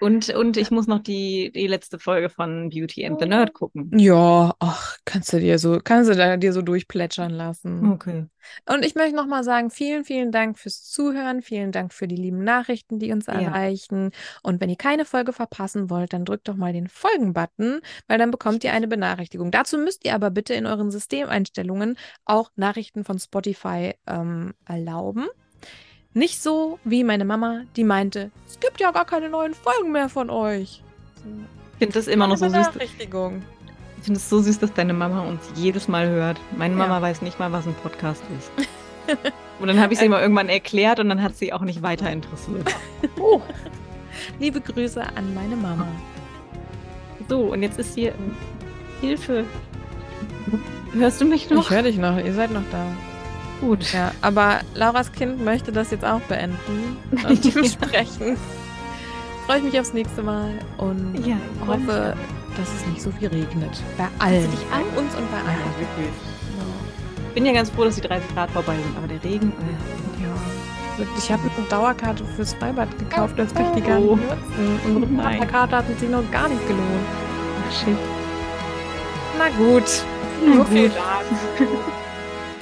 S2: Und, und ich muss noch die, die letzte Folge von Beauty and the Nerd gucken.
S1: Ja, ach, kannst du dir so, kannst du dir so durchplätschern lassen.
S2: Okay.
S1: Und ich möchte nochmal sagen, vielen, vielen Dank fürs Zuhören, vielen Dank für die lieben Nachrichten, die uns
S2: Ja.
S1: erreichen. Und wenn ihr keine Folge verpassen wollt, dann drückt doch mal den Folgen-Button, weil dann bekommt ihr eine Benachrichtigung. Dazu müsst ihr aber bitte in euren Systemeinstellungen auch Nachrichten von Spotify ähm, erlauben. Nicht so wie meine Mama, die meinte, es gibt ja gar keine neuen Folgen mehr von euch.
S2: Ich finde das immer noch so süß. Ich finde es so süß, dass deine Mama uns jedes Mal hört. Meine
S1: Ja.
S2: Mama weiß nicht mal, was ein Podcast ist. Und dann habe ich sie mal irgendwann erklärt und dann hat sie auch nicht weiter interessiert.
S1: Oh. Liebe Grüße an meine Mama.
S2: So, und jetzt ist hier ähm, Hilfe. Hörst du mich
S1: Ich
S2: noch?
S1: höre dich noch, ihr seid noch da.
S2: Gut.
S1: Ja, aber Lauras Kind möchte das jetzt auch beenden. Und dementsprechend freue ich mich aufs nächste Mal und
S2: Ja,
S1: hoffe, dass es nicht so viel regnet. Bei allen.
S2: dich
S1: Bei uns und bei
S2: Ja,
S1: allen.
S2: wirklich. Ich bin ja ganz froh, dass die 30 Grad vorbei sind, aber der Regen. äh,
S1: Ja. Ich habe eine Dauerkarte fürs Freibad gekauft, kann ich die gar nicht
S2: Oh.
S1: nutzen. Unsere
S2: Nein.
S1: Partnerkarte hat sich noch gar nicht gelohnt.
S2: Ach, shit.
S1: Na gut.
S2: Na
S1: so viel
S2: gut.
S1: dazu.